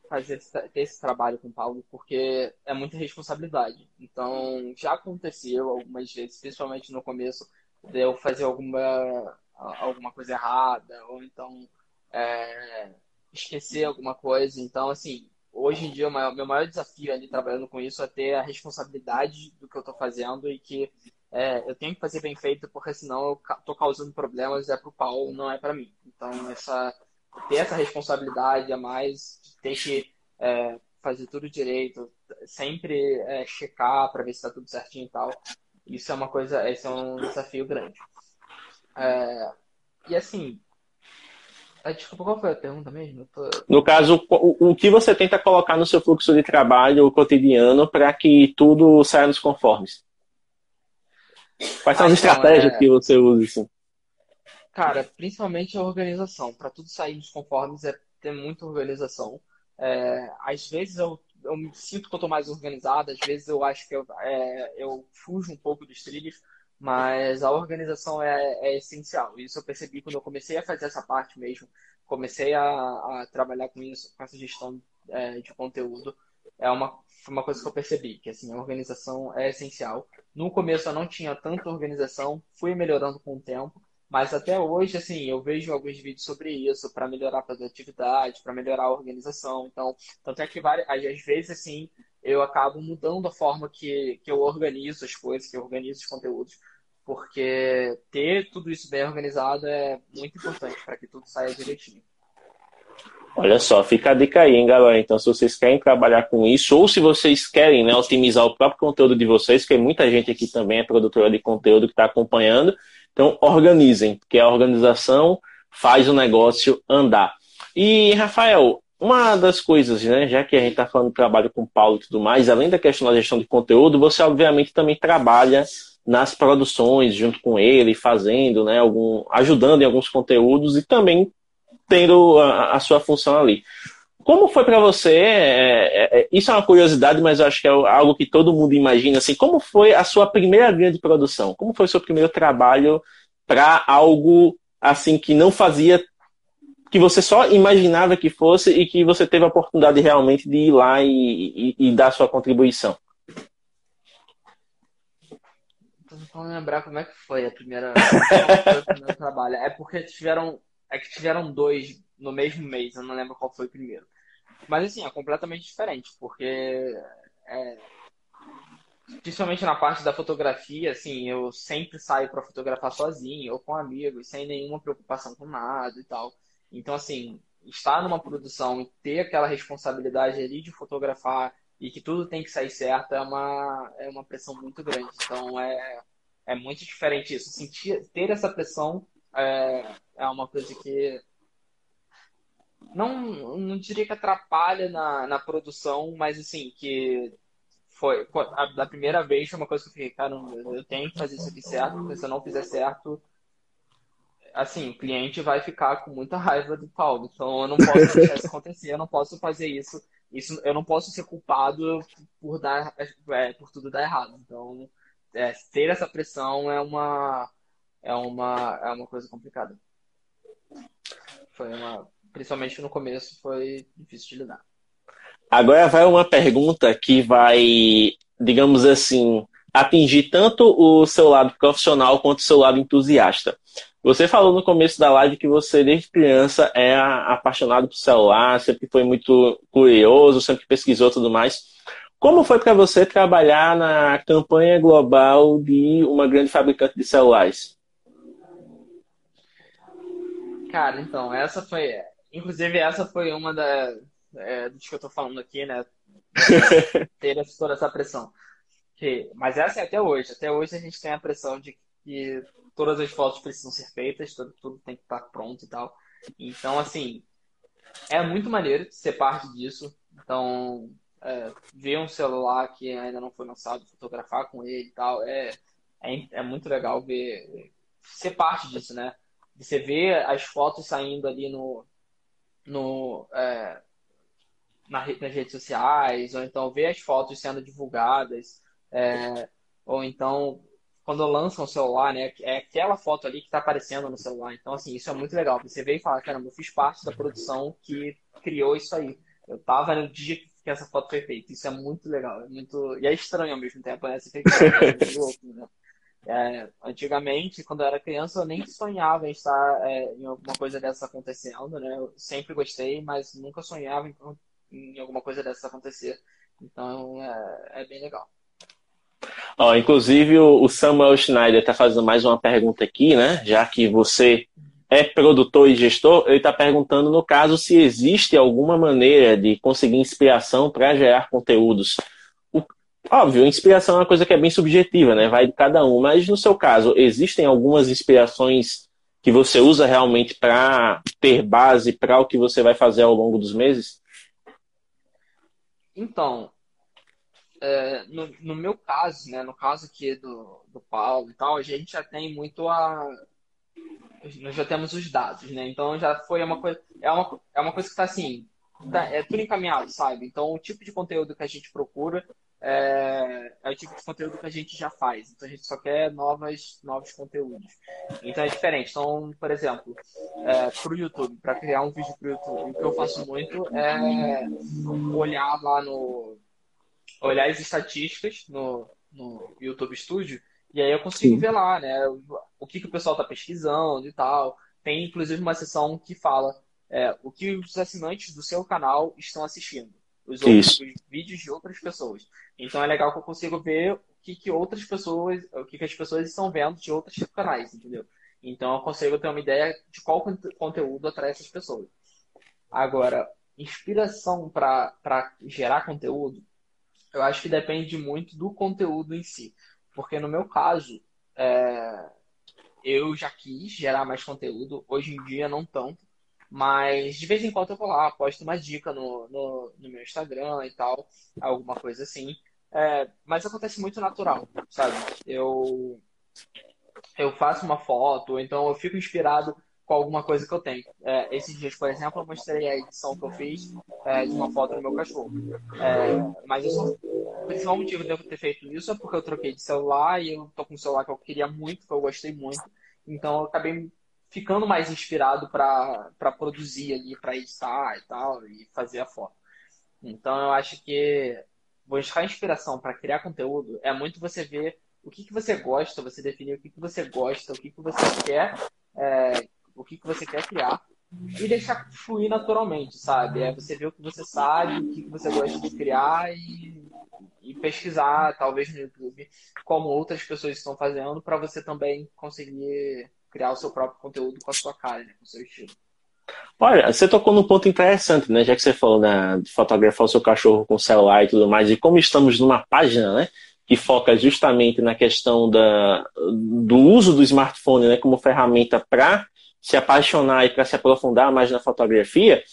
fazer ter esse trabalho com o Paulo porque é muita responsabilidade. Então, já aconteceu algumas vezes, principalmente no começo, de eu fazer alguma, alguma coisa errada, ou então é, esquecer alguma coisa. Então, assim, hoje em dia, o maior, meu maior desafio ali trabalhando com isso é ter a responsabilidade do que eu estou fazendo e que é, eu tenho que fazer bem feito, porque senão eu estou causando problemas é para o Paulo, não é para mim. Então, essa ter essa responsabilidade a mais, ter que é, fazer tudo direito, sempre é, checar para ver se está tudo certinho e tal. Isso é uma coisa, esse é um desafio grande. É, e assim, ah, desculpa, qual foi a pergunta mesmo? Tô... No caso, o, o que você tenta colocar no seu fluxo de trabalho cotidiano para que tudo saia nos conformes? Quais são ah, as então, estratégias é... que você usa? Assim? Cara, principalmente a organização. Para tudo sair dos conformes é ter muita organização. É, às vezes eu, eu me sinto que eu estou mais organizado, às vezes eu acho que eu, é, eu fujo um pouco dos trilhos, mas a organização é, é, essencial. Isso eu percebi quando eu comecei a fazer essa parte mesmo, comecei a, a trabalhar com isso, com essa gestão é, de conteúdo. É uma, uma coisa que eu percebi, que assim, a organização é essencial. No começo eu não tinha tanta organização, fui melhorando com o tempo, mas até hoje, assim, eu vejo alguns vídeos sobre isso, para melhorar a produtividade, para melhorar a organização. Então, tanto é que várias, às vezes, assim, eu acabo mudando a forma que, que eu organizo as coisas, que eu organizo os conteúdos, porque ter tudo isso bem organizado é muito importante para que tudo saia direitinho. Olha só, fica a dica aí, hein, galera. Então, se vocês querem trabalhar com isso, ou se vocês querem né, otimizar o próprio conteúdo de vocês, porque muita gente aqui também é produtora de conteúdo que está acompanhando, então, organizem, porque a organização faz o negócio andar. E, Rafael, uma das coisas, né, já que a gente está falando de trabalho com o Paulo e tudo mais, além da questão da gestão de conteúdo, você obviamente também trabalha nas produções junto com ele, fazendo, né, algum, ajudando em alguns conteúdos e também tendo a, a sua função ali. Como foi para você? É, é, é, isso é uma curiosidade, mas eu acho que é algo que todo mundo imagina. Assim, como foi a sua primeira grande produção? Como foi o seu primeiro trabalho para algo assim que não fazia, que você só imaginava que fosse e que você teve a oportunidade realmente de ir lá e, e, e dar sua contribuição? Tô tentando lembrar como é que foi a primeira, o primeiro trabalho. É porque tiveram, é que tiveram dois no mesmo mês. Eu não lembro qual foi o primeiro. Mas assim, é completamente diferente, porque é, principalmente na parte da fotografia, assim, eu sempre saio para fotografar sozinho ou com amigos, sem nenhuma preocupação com nada e tal. Então, assim, estar numa produção e ter aquela responsabilidade ali de fotografar e que tudo tem que sair certo é uma, é uma pressão muito grande. Então, é, é muito diferente isso. Sentir, ter essa pressão é, é uma coisa que não, não diria que atrapalha na, na produção, mas assim, que foi a, da primeira vez foi uma coisa que eu fiquei, cara, eu tenho que fazer isso aqui certo, porque se eu não fizer certo, assim, o cliente vai ficar com muita raiva do Paulo. Então eu não posso deixar isso acontecer, eu não posso fazer isso isso eu não posso ser culpado por dar é, por tudo dar errado. Então, é, ter essa pressão é uma é uma é uma coisa complicada. Foi uma principalmente no começo foi difícil de lidar. Agora vai uma pergunta que vai, digamos assim, atingir tanto o seu lado profissional quanto o seu lado entusiasta. Você falou no começo da live que você, desde criança, é apaixonado por celular, sempre foi muito curioso, sempre pesquisou tudo mais. Como foi para você trabalhar na campanha global de uma grande fabricante de celulares? Cara, então, essa foi. Inclusive, essa foi uma da, é, do que eu tô falando aqui, né? Ter toda essa pressão. Que, mas essa é até hoje. Até hoje a gente tem a pressão de que todas as fotos precisam ser feitas, tudo, tudo tem que estar pronto e tal. Então, assim, é muito maneiro ser parte disso. Então, é, ver um celular que ainda não foi lançado, fotografar com ele e tal, é, é, é muito legal ver, ser parte disso, né? Você vê as fotos saindo ali no, no, é, na, nas redes sociais, ou então ver as fotos sendo divulgadas, é, ou então quando lançam o celular, né? É aquela foto ali que está aparecendo no celular. Então, assim, isso é muito legal. Você vê e fala, caramba, eu fiz parte da produção que criou isso aí. Eu tava no dia que essa foto foi feita. Isso é muito legal. É muito... E é estranho ao mesmo tempo, né? Você fica louco, né? É, antigamente, quando eu era criança, eu nem sonhava em estar é, em alguma coisa dessa acontecendo, né? Eu sempre gostei, mas nunca sonhava em, em alguma coisa dessa acontecer. Então, é, é bem legal. Ó, inclusive o Samuel Schneider está fazendo mais uma pergunta aqui, né? Já que você é produtor e gestor, ele está perguntando no caso se existe alguma maneira de conseguir inspiração para gerar conteúdos. O, óbvio, inspiração é uma coisa que é bem subjetiva, né? Vai de cada um. Mas no seu caso, existem algumas inspirações que você usa realmente para ter base para o que você vai fazer ao longo dos meses? Então, é, no, no, meu caso, né, no caso aqui do, do Paulo e tal, a gente já tem muito a. Nós já temos os dados, né? Então já foi uma coisa. É uma, é uma coisa que está assim. Tá, é tudo encaminhado, sabe? Então o tipo de conteúdo que a gente procura é, é, o tipo de conteúdo que a gente já faz. Então a gente só quer novas, novos conteúdos. Então é diferente. Então, por exemplo, é, para o YouTube, para criar um vídeo para o YouTube, o que eu faço muito é olhar lá no, olhar as estatísticas no, no YouTube Studio e aí eu consigo Sim. ver lá, né, o que, que o pessoal está pesquisando e tal. Tem inclusive uma seção que fala é, o que os assinantes do seu canal estão assistindo, os, outros, os vídeos de outras pessoas. Então é legal que eu consigo ver o que, que outras pessoas, o que, que as pessoas estão vendo de outros canais, entendeu? Então eu consigo ter uma ideia de qual conteúdo atrai essas pessoas. Agora, inspiração para gerar conteúdo, eu acho que depende muito do conteúdo em si. Porque no meu caso, é, eu já quis gerar mais conteúdo, hoje em dia não tanto, mas de vez em quando eu vou lá, posto uma dica no, no, no meu Instagram e tal, alguma coisa assim. É, mas acontece muito natural, sabe? Eu, eu faço uma foto, então eu fico inspirado com alguma coisa que eu tenho. É, esses dias, por exemplo, eu mostrei a edição que eu fiz é, de uma foto do meu cachorro. É, mas o principal motivo de eu ter feito isso é porque eu troquei de celular e eu tô com um celular que eu queria muito, que eu gostei muito. Então eu acabei ficando mais inspirado para produzir ali, para editar e tal, e fazer a foto. Então eu acho que buscar inspiração para criar conteúdo é muito você ver o que, que você gosta, você definir o que, que você gosta, o que, que você quer é, o que, que você quer criar e deixar fluir naturalmente, sabe? É você ver o que você sabe, o que, você gosta de criar e, e pesquisar, talvez no YouTube, como outras pessoas estão fazendo, para você também conseguir criar o seu próprio conteúdo com a sua cara, né? com o seu estilo. Olha, você tocou num ponto interessante, né? Já que você falou né, de fotografar o seu cachorro com celular e tudo mais, e como estamos numa página, né? Que foca justamente na questão da, do uso do smartphone né, como ferramenta para se apaixonar e para se aprofundar mais na fotografia,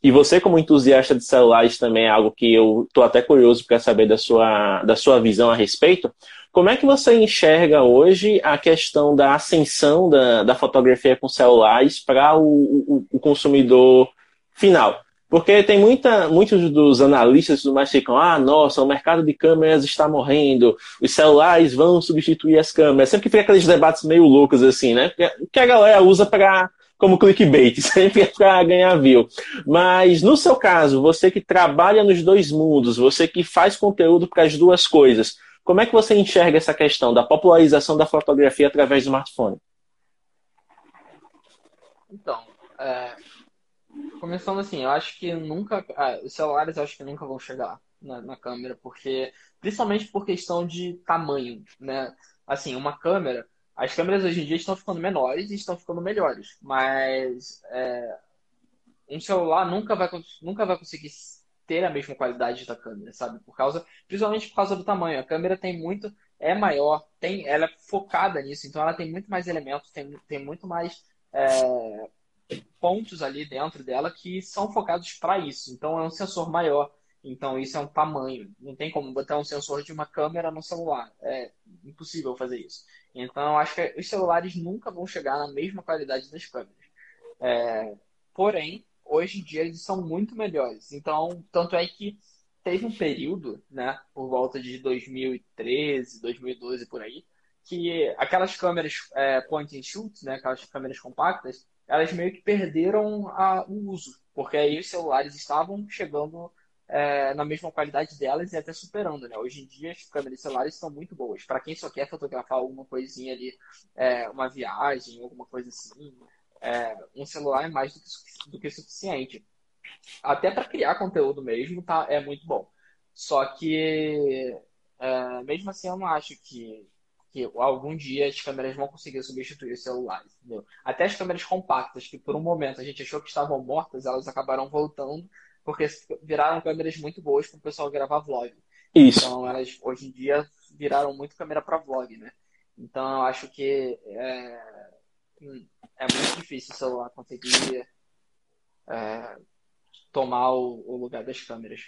e você como entusiasta de celulares também é algo que eu estou até curioso para saber da sua, da sua visão a respeito. Como é que você enxerga hoje a questão da ascensão da, da fotografia com celulares para o, o, o, consumidor final? Porque tem muita, muitos dos analistas e mais ficam, ah, nossa, o mercado de câmeras está morrendo, os celulares vão substituir as câmeras. Sempre fica aqueles debates meio loucos assim, né? Que a galera usa para como clickbait, sempre é para ganhar view. Mas no seu caso, você que trabalha nos dois mundos, você que faz conteúdo para as duas coisas, como é que você enxerga essa questão da popularização da fotografia através do smartphone? Então, é, começando assim, eu acho que nunca. Ah, os celulares eu acho que nunca vão chegar na, na, câmera, porque. Principalmente por questão de tamanho, né? Assim, uma câmera. As câmeras hoje em dia estão ficando menores e estão ficando melhores. Mas é, um celular nunca vai, nunca vai conseguir ter a mesma qualidade da câmera, sabe? Por causa, principalmente por causa do tamanho. A câmera tem muito, é maior, tem, ela é focada nisso, então ela tem muito mais elementos, tem, tem muito mais é, pontos ali dentro dela que são focados para isso. Então é um sensor maior. Então isso é um tamanho. Não tem como botar um sensor de uma câmera no celular. É impossível fazer isso. Então eu acho que os celulares nunca vão chegar na mesma qualidade das câmeras. É, porém, hoje em dia eles são muito melhores. Então, tanto é que teve um período, né, por volta de 2013, 2012 por aí, que aquelas câmeras é, point and shoot, né, aquelas câmeras compactas, elas meio que perderam a, o uso, porque aí os celulares estavam chegando é, na mesma qualidade delas e até superando, né? Hoje em dia as câmeras celulares são muito boas. Para quem só quer fotografar alguma coisinha ali, é, uma viagem, alguma coisa assim, é, um celular é mais do que, do que suficiente. Até para criar conteúdo mesmo, tá, é muito bom. Só que, é, mesmo assim, eu não acho que, que algum dia as câmeras vão conseguir substituir os celulares. Entendeu? Até as câmeras compactas, que por um momento a gente achou que estavam mortas, elas acabaram voltando, porque viraram câmeras muito boas para o pessoal gravar vlog. Isso. Então, elas hoje em dia viraram muito câmera para vlog, né? Então, eu acho que é, é muito difícil o celular conseguir é, tomar o, o, lugar das câmeras.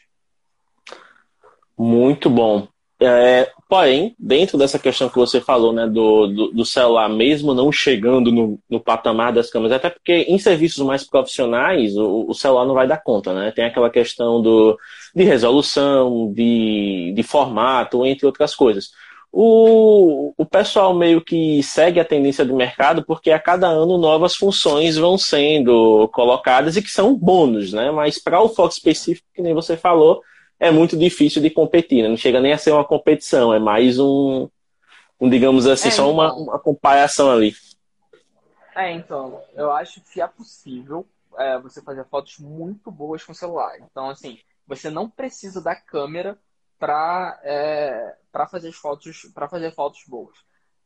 Muito bom. É, porém, dentro dessa questão que você falou, né, do, do, do celular, mesmo não chegando no, no, patamar das câmeras, até porque em serviços mais profissionais o, o, celular não vai dar conta, né? Tem aquela questão do, de resolução, de, de formato, entre outras coisas o, o pessoal meio que segue a tendência do mercado porque a cada ano novas funções vão sendo colocadas e que são bônus, né? Mas para o foco específico, que nem você falou, é muito difícil de competir, né? não chega nem a ser uma competição, é mais um, um digamos assim, é, só então, uma, uma comparação ali. É, então, eu acho que é possível é, você fazer fotos muito boas com o celular. Então, assim, você não precisa da câmera para é, para fazer fotos para fazer fotos boas.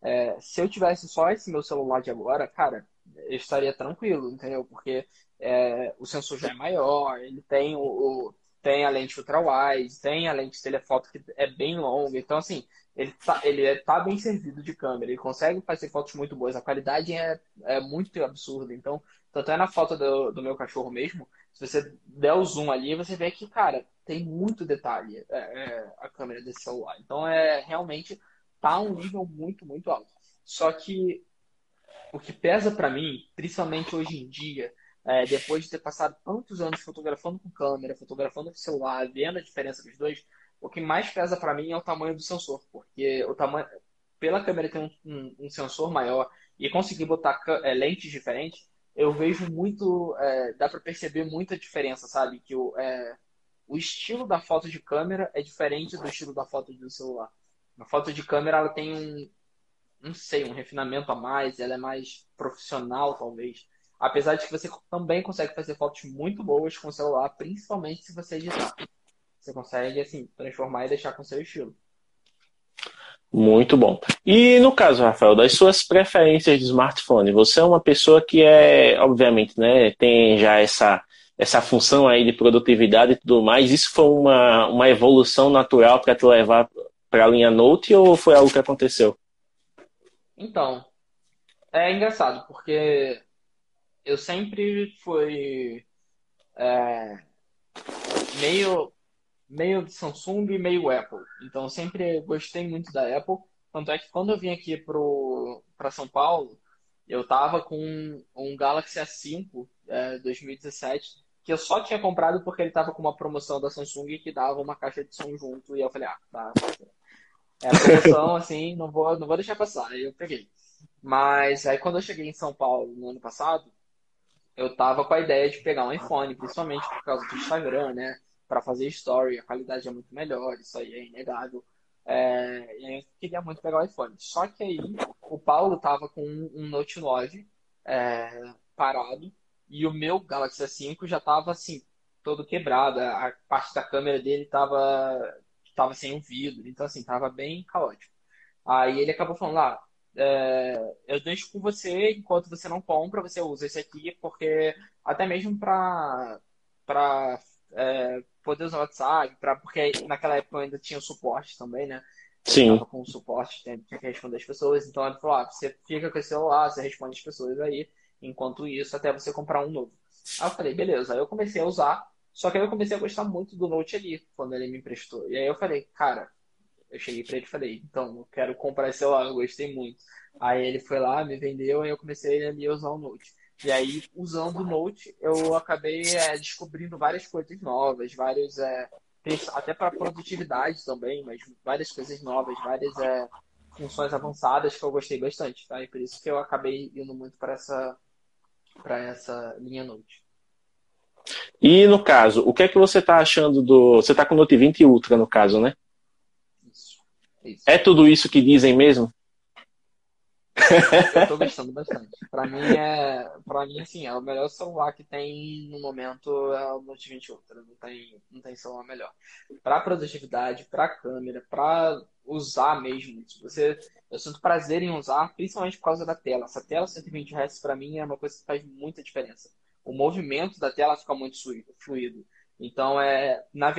É, se eu tivesse só esse meu celular de agora, cara, eu estaria tranquilo, entendeu? Porque é, o sensor já é maior, ele tem o, o tem a lente ultra-wide, tem a lente telefoto que é bem longa, então assim, ele tá, ele é, tá bem servido de câmera, ele consegue fazer fotos muito boas, a qualidade é, é muito absurda, então, tanto é na foto do, do meu cachorro mesmo, se você der o zoom ali, você vê que, cara, tem muito detalhe é, é, a câmera desse celular. Então é realmente tá um nível muito, muito alto. Só que o que pesa para mim, principalmente hoje em dia, é, depois de ter passado tantos anos fotografando com câmera, fotografando com celular, vendo a diferença dos dois, o que mais pesa para mim é o tamanho do sensor, porque o tamanho, pela câmera ter um, um, um sensor maior e conseguir botar é, lentes diferentes, eu vejo muito, é, dá para perceber muita diferença, sabe? Que o, é, o estilo da foto de câmera é diferente do estilo da foto do celular. A foto de câmera ela tem um, não sei, um refinamento a mais, ela é mais profissional talvez. Apesar de que você também consegue fazer fotos muito boas com o celular, principalmente se você editar. Você consegue assim transformar e deixar com seu estilo. Muito bom. E no caso, Rafael, das suas preferências de smartphone, você é uma pessoa que é, obviamente, né, tem já essa, essa função aí de produtividade e tudo mais. Isso foi uma, uma evolução natural para te levar para a linha Note ou foi algo que aconteceu? Então, é engraçado, porque eu sempre fui é, meio meio de Samsung e meio Apple. Então sempre gostei muito da Apple. Tanto é que quando eu vim aqui para São Paulo, eu tava com um Galaxy S5 é, 2017, que eu só tinha comprado porque ele tava com uma promoção da Samsung que dava uma caixa de som junto. E eu falei, ah, tá. É promoção, assim, não vou, não vou deixar passar. Aí eu peguei. Mas aí quando eu cheguei em São Paulo no ano passado, eu tava com a ideia de pegar um iPhone, principalmente por causa do Instagram, né? Para fazer story, a qualidade é muito melhor, isso aí é inegável. É, e eu queria muito pegar o iPhone. Só que aí o Paulo tava com um Note 9 é, parado e o meu Galaxy S5 já tava assim, todo quebrado. A parte da câmera dele tava, tava sem o vidro, então assim, tava bem caótico. Aí ele acabou falando lá, ah, é, eu deixo com você enquanto você não compra, você usa esse aqui, porque até mesmo para para é, poder usar o WhatsApp, pra, porque naquela época eu ainda tinha suporte também, né? Eu Sim. Tava com suporte, tinha que responder as pessoas, então ele falou, ah, você fica com esse celular, você responde as pessoas aí, enquanto isso, até você comprar um novo. Aí eu falei, beleza, aí eu comecei a usar, só que aí eu comecei a gostar muito do Note ali, quando ele me emprestou. E aí eu falei, cara, eu cheguei para ele e falei, então, eu quero comprar esse celular, eu gostei muito. Aí ele foi lá, me vendeu, e eu comecei a usar o Note. E aí, usando o Note, eu acabei é, descobrindo várias coisas novas, vários. É, até para produtividade também, mas várias coisas novas, várias é, funções avançadas que eu gostei bastante, tá? E por isso que eu acabei indo muito para essa, para essa linha Note. E no caso, o que é que você está achando do. Você está com o Note 20 Ultra, no caso, né? É tudo isso que dizem mesmo? Eu tô gostando bastante. Pra mim é. Pra mim, assim, é o melhor celular que tem no momento é o Note 20 Ultra. Não tem, não tem celular melhor. Pra produtividade, pra câmera, pra usar mesmo. Você, eu sinto prazer em usar, principalmente por causa da tela. Essa tela 120 Hz pra mim é uma coisa que faz muita diferença. O movimento da tela fica muito fluido. Então é. Na,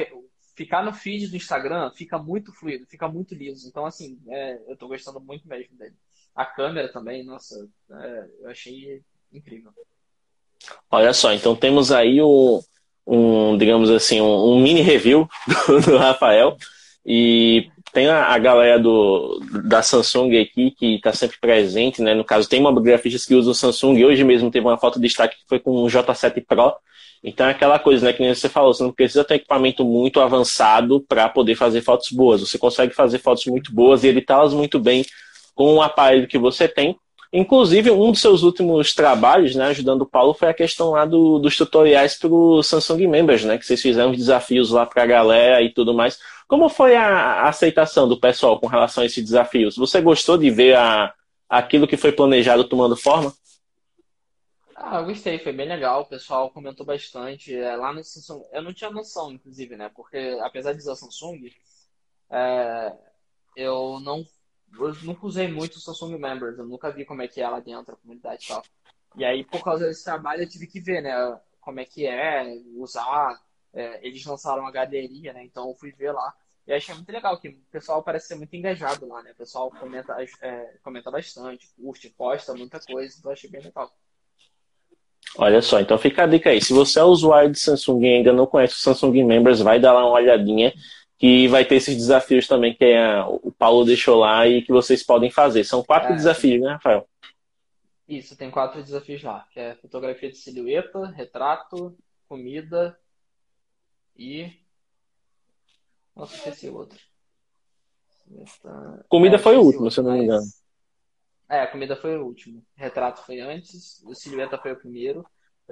ficar no feed do Instagram fica muito fluido, fica muito liso. Então, assim, é, eu tô gostando muito mesmo dele. A câmera também, nossa, é, eu achei incrível. Olha só, então temos aí um, um digamos assim, um, um mini review do, do, Rafael. E tem a, a, galera do, da Samsung aqui que está sempre presente, né? No caso, tem mobigrafistas que usam o Samsung. Hoje mesmo teve uma foto de destaque que foi com o J7 Pro. Então é aquela coisa, né, que nem você falou, você não precisa ter equipamento muito avançado para poder fazer fotos boas. Você consegue fazer fotos muito boas e editá-las muito bem com o aparelho que você tem. Inclusive, um dos seus últimos trabalhos, né, ajudando o Paulo, foi a questão lá do, dos tutoriais para o Samsung Members, né, que vocês fizeram os desafios lá para a galera e tudo mais. Como foi a, aceitação do pessoal com relação a esses desafios? Você gostou de ver a, aquilo que foi planejado tomando forma? Ah, eu gostei, foi bem legal. O pessoal comentou bastante. É, lá no Samsung, eu não tinha noção, inclusive, né? Porque apesar de usar Samsung, é, eu não eu nunca usei muito o Samsung Members. Eu nunca vi como é que é lá dentro, a comunidade e tal. E aí, por causa desse trabalho, eu tive que ver, né? Como é que é, usar. É, eles lançaram uma galeria, né? Então eu fui ver lá. E achei muito legal, que o pessoal parece ser muito engajado lá, né? O pessoal comenta, é, comenta bastante, curte, posta muita coisa, então achei bem legal. Olha só, então fica a dica aí. Se você é usuário de Samsung e ainda não conhece o Samsung Members, vai dar lá uma olhadinha que vai ter esses desafios também que é, o Paulo deixou lá e que vocês podem fazer. São quatro é, desafios, né, Rafael? Isso, tem quatro desafios lá, que é fotografia de silhueta, retrato, comida e. Nossa, esqueci o outro. Comida é, foi o último, se eu não me engano. É, a comida foi o último. Retrato foi antes, o silhueta foi o primeiro.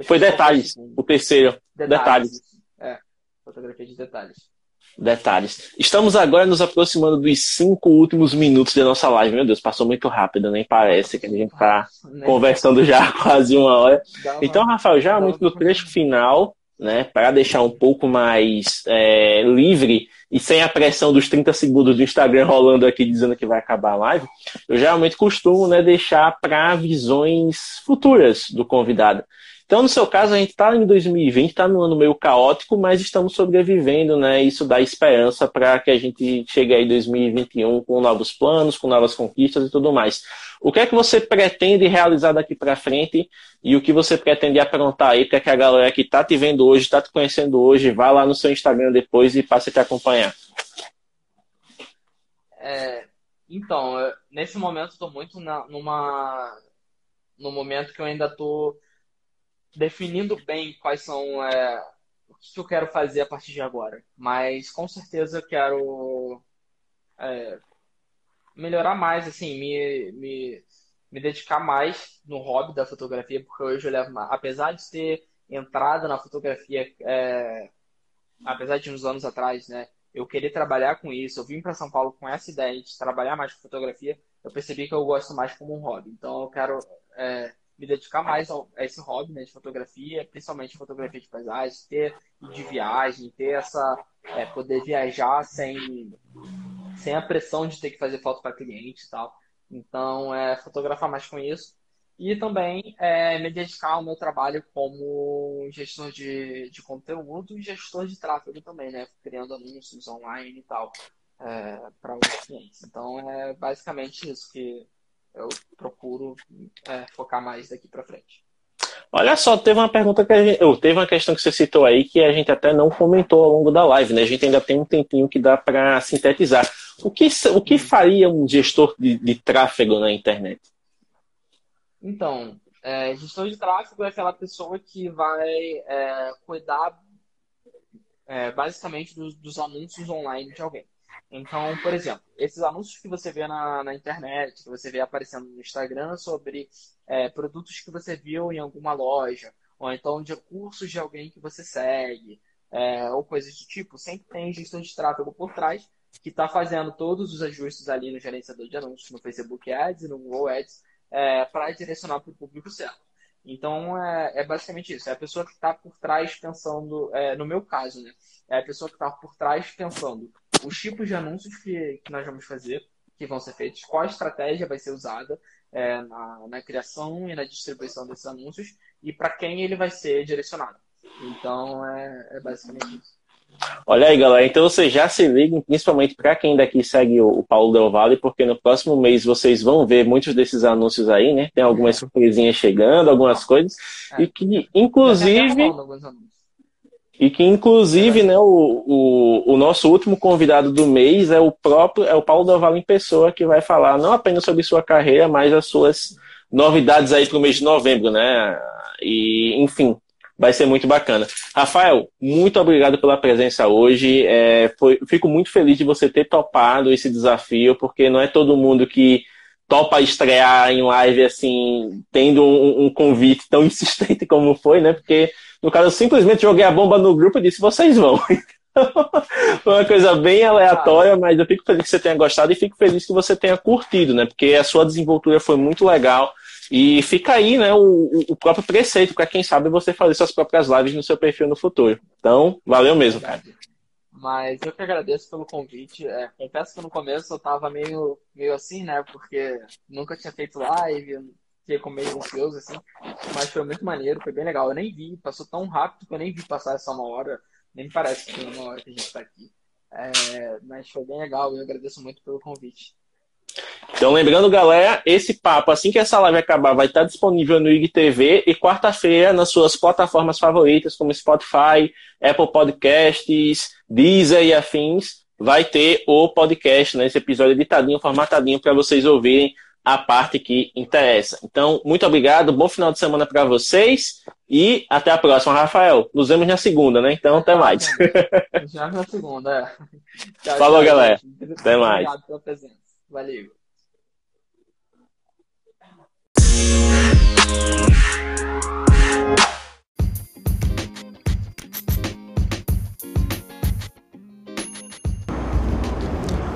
Foi detalhes, o, o terceiro. Detalhes. detalhes. É, fotografia de detalhes. Detalhes. Estamos agora nos aproximando dos cinco últimos minutos da nossa live. Meu Deus, passou muito rápido, nem parece que a gente está conversando já quase uma hora. Então, Rafael, já muito no trecho final, né, para deixar um pouco mais é, livre e sem a pressão dos 30 segundos do Instagram rolando aqui dizendo que vai acabar a live, eu geralmente costumo né, deixar para visões futuras do convidado. Então, no seu caso, a gente está em 2020, está num ano meio caótico, mas estamos sobrevivendo, né? Isso dá esperança para que a gente chegue aí em 2021 com novos planos, com novas conquistas e tudo mais. O que é que você pretende realizar daqui para frente e o que você pretende aprontar aí para que a galera que está te vendo hoje, está te conhecendo hoje, vá lá no seu Instagram depois e passe a te acompanhar? É, então, nesse momento estou muito na, numa no momento que eu ainda estou definindo bem quais são é, o que eu quero fazer a partir de agora. Mas com certeza eu quero é, melhorar mais, assim, me, me, me dedicar mais no hobby da fotografia, porque hoje eu levo, apesar de ter entrado na fotografia, é, apesar de uns anos atrás, né, eu querer trabalhar com isso, eu vim para São Paulo com essa ideia de trabalhar mais com fotografia, eu percebi que eu gosto mais como um hobby. Então eu quero é, me dedicar mais a esse hobby né, de fotografia, principalmente fotografia de paisagem, ter de viagem, ter essa é, poder viajar sem sem a pressão de ter que fazer foto para cliente e tal. Então, é fotografar mais com isso. E também é, me dedicar ao meu trabalho como gestor de, de conteúdo e gestor de tráfego também, né? Criando anúncios online e tal é, para os clientes. Então, é basicamente isso que eu procuro é, focar mais daqui para frente. Olha só, teve uma pergunta que a gente, oh, teve uma questão que você citou aí que a gente até não comentou ao longo da live, né? A gente ainda tem um tempinho que dá para sintetizar. O que, o que faria um gestor de, de tráfego na internet? Então, é, gestor de tráfego é aquela pessoa que vai é, cuidar é, basicamente dos, dos, anúncios online de alguém. Então, por exemplo, esses anúncios que você vê na, na internet, que você vê aparecendo no Instagram sobre é, produtos que você viu em alguma loja, ou então de cursos de alguém que você segue, é, ou coisas do tipo, sempre tem gestor de tráfego por trás que está fazendo todos os ajustes ali no gerenciador de anúncios, no Facebook Ads e no Google Ads, é, para direcionar para o público certo. Então, é, é, basicamente isso. É a pessoa que está por trás pensando, é, no meu caso, né? É a pessoa que está por trás pensando os tipos de anúncios que, que nós vamos fazer, que vão ser feitos, qual estratégia vai ser usada é, na, na criação e na distribuição desses anúncios e para quem ele vai ser direcionado. Então, é, é basicamente isso. Olha aí, galera. Então vocês já se liguem, principalmente para quem daqui segue o Paulo Del Valle, porque no próximo mês vocês vão ver muitos desses anúncios aí, né? Tem algumas surpresinhas chegando, algumas coisas. É. E que, inclusive. E que, inclusive, né, o, o, o, nosso último convidado do mês é o próprio, é o Paulo Del Valle em pessoa, que vai falar não apenas sobre sua carreira, mas as suas novidades aí para o mês de novembro, né? E, enfim, vai ser muito bacana. Rafael, muito obrigado pela presença hoje. É, foi, fico muito feliz de você ter topado esse desafio, porque não é todo mundo que topa estrear em live assim, tendo um, um convite tão insistente como foi, né? Porque, no caso, eu simplesmente joguei a bomba no grupo e disse, vocês vão. Foi uma coisa bem aleatória, mas eu fico feliz que você tenha gostado e fico feliz que você tenha curtido, né? Porque a sua desenvoltura foi muito legal. E fica aí, né, o, o próprio preceito para quem sabe você fazer suas próprias lives no seu perfil no futuro. Então, valeu mesmo, cara. Mas eu que agradeço pelo convite. É, confesso que no começo eu tava meio, meio assim, né? Porque nunca tinha feito live, fiquei meio ansioso, assim. Mas foi muito maneiro, foi bem legal. Eu nem vi, passou tão rápido que eu nem vi passar essa uma hora. Nem parece que foi uma hora que a gente tá aqui. É, mas foi bem legal e eu agradeço muito pelo convite. Então, lembrando, galera, esse papo, assim que essa live acabar, vai estar disponível no IGTV e quarta-feira nas suas plataformas favoritas, como Spotify, Apple Podcasts, Deezer e afins, vai ter o podcast, né, esse episódio editadinho, formatadinho, para vocês ouvirem a parte que interessa. Então, muito obrigado, bom final de semana para vocês e até a próxima, Rafael. Nos vemos na segunda, né? Então, até mais. Já na segunda, é. Falou, galera. Até mais. Obrigado pela presença. Valeu.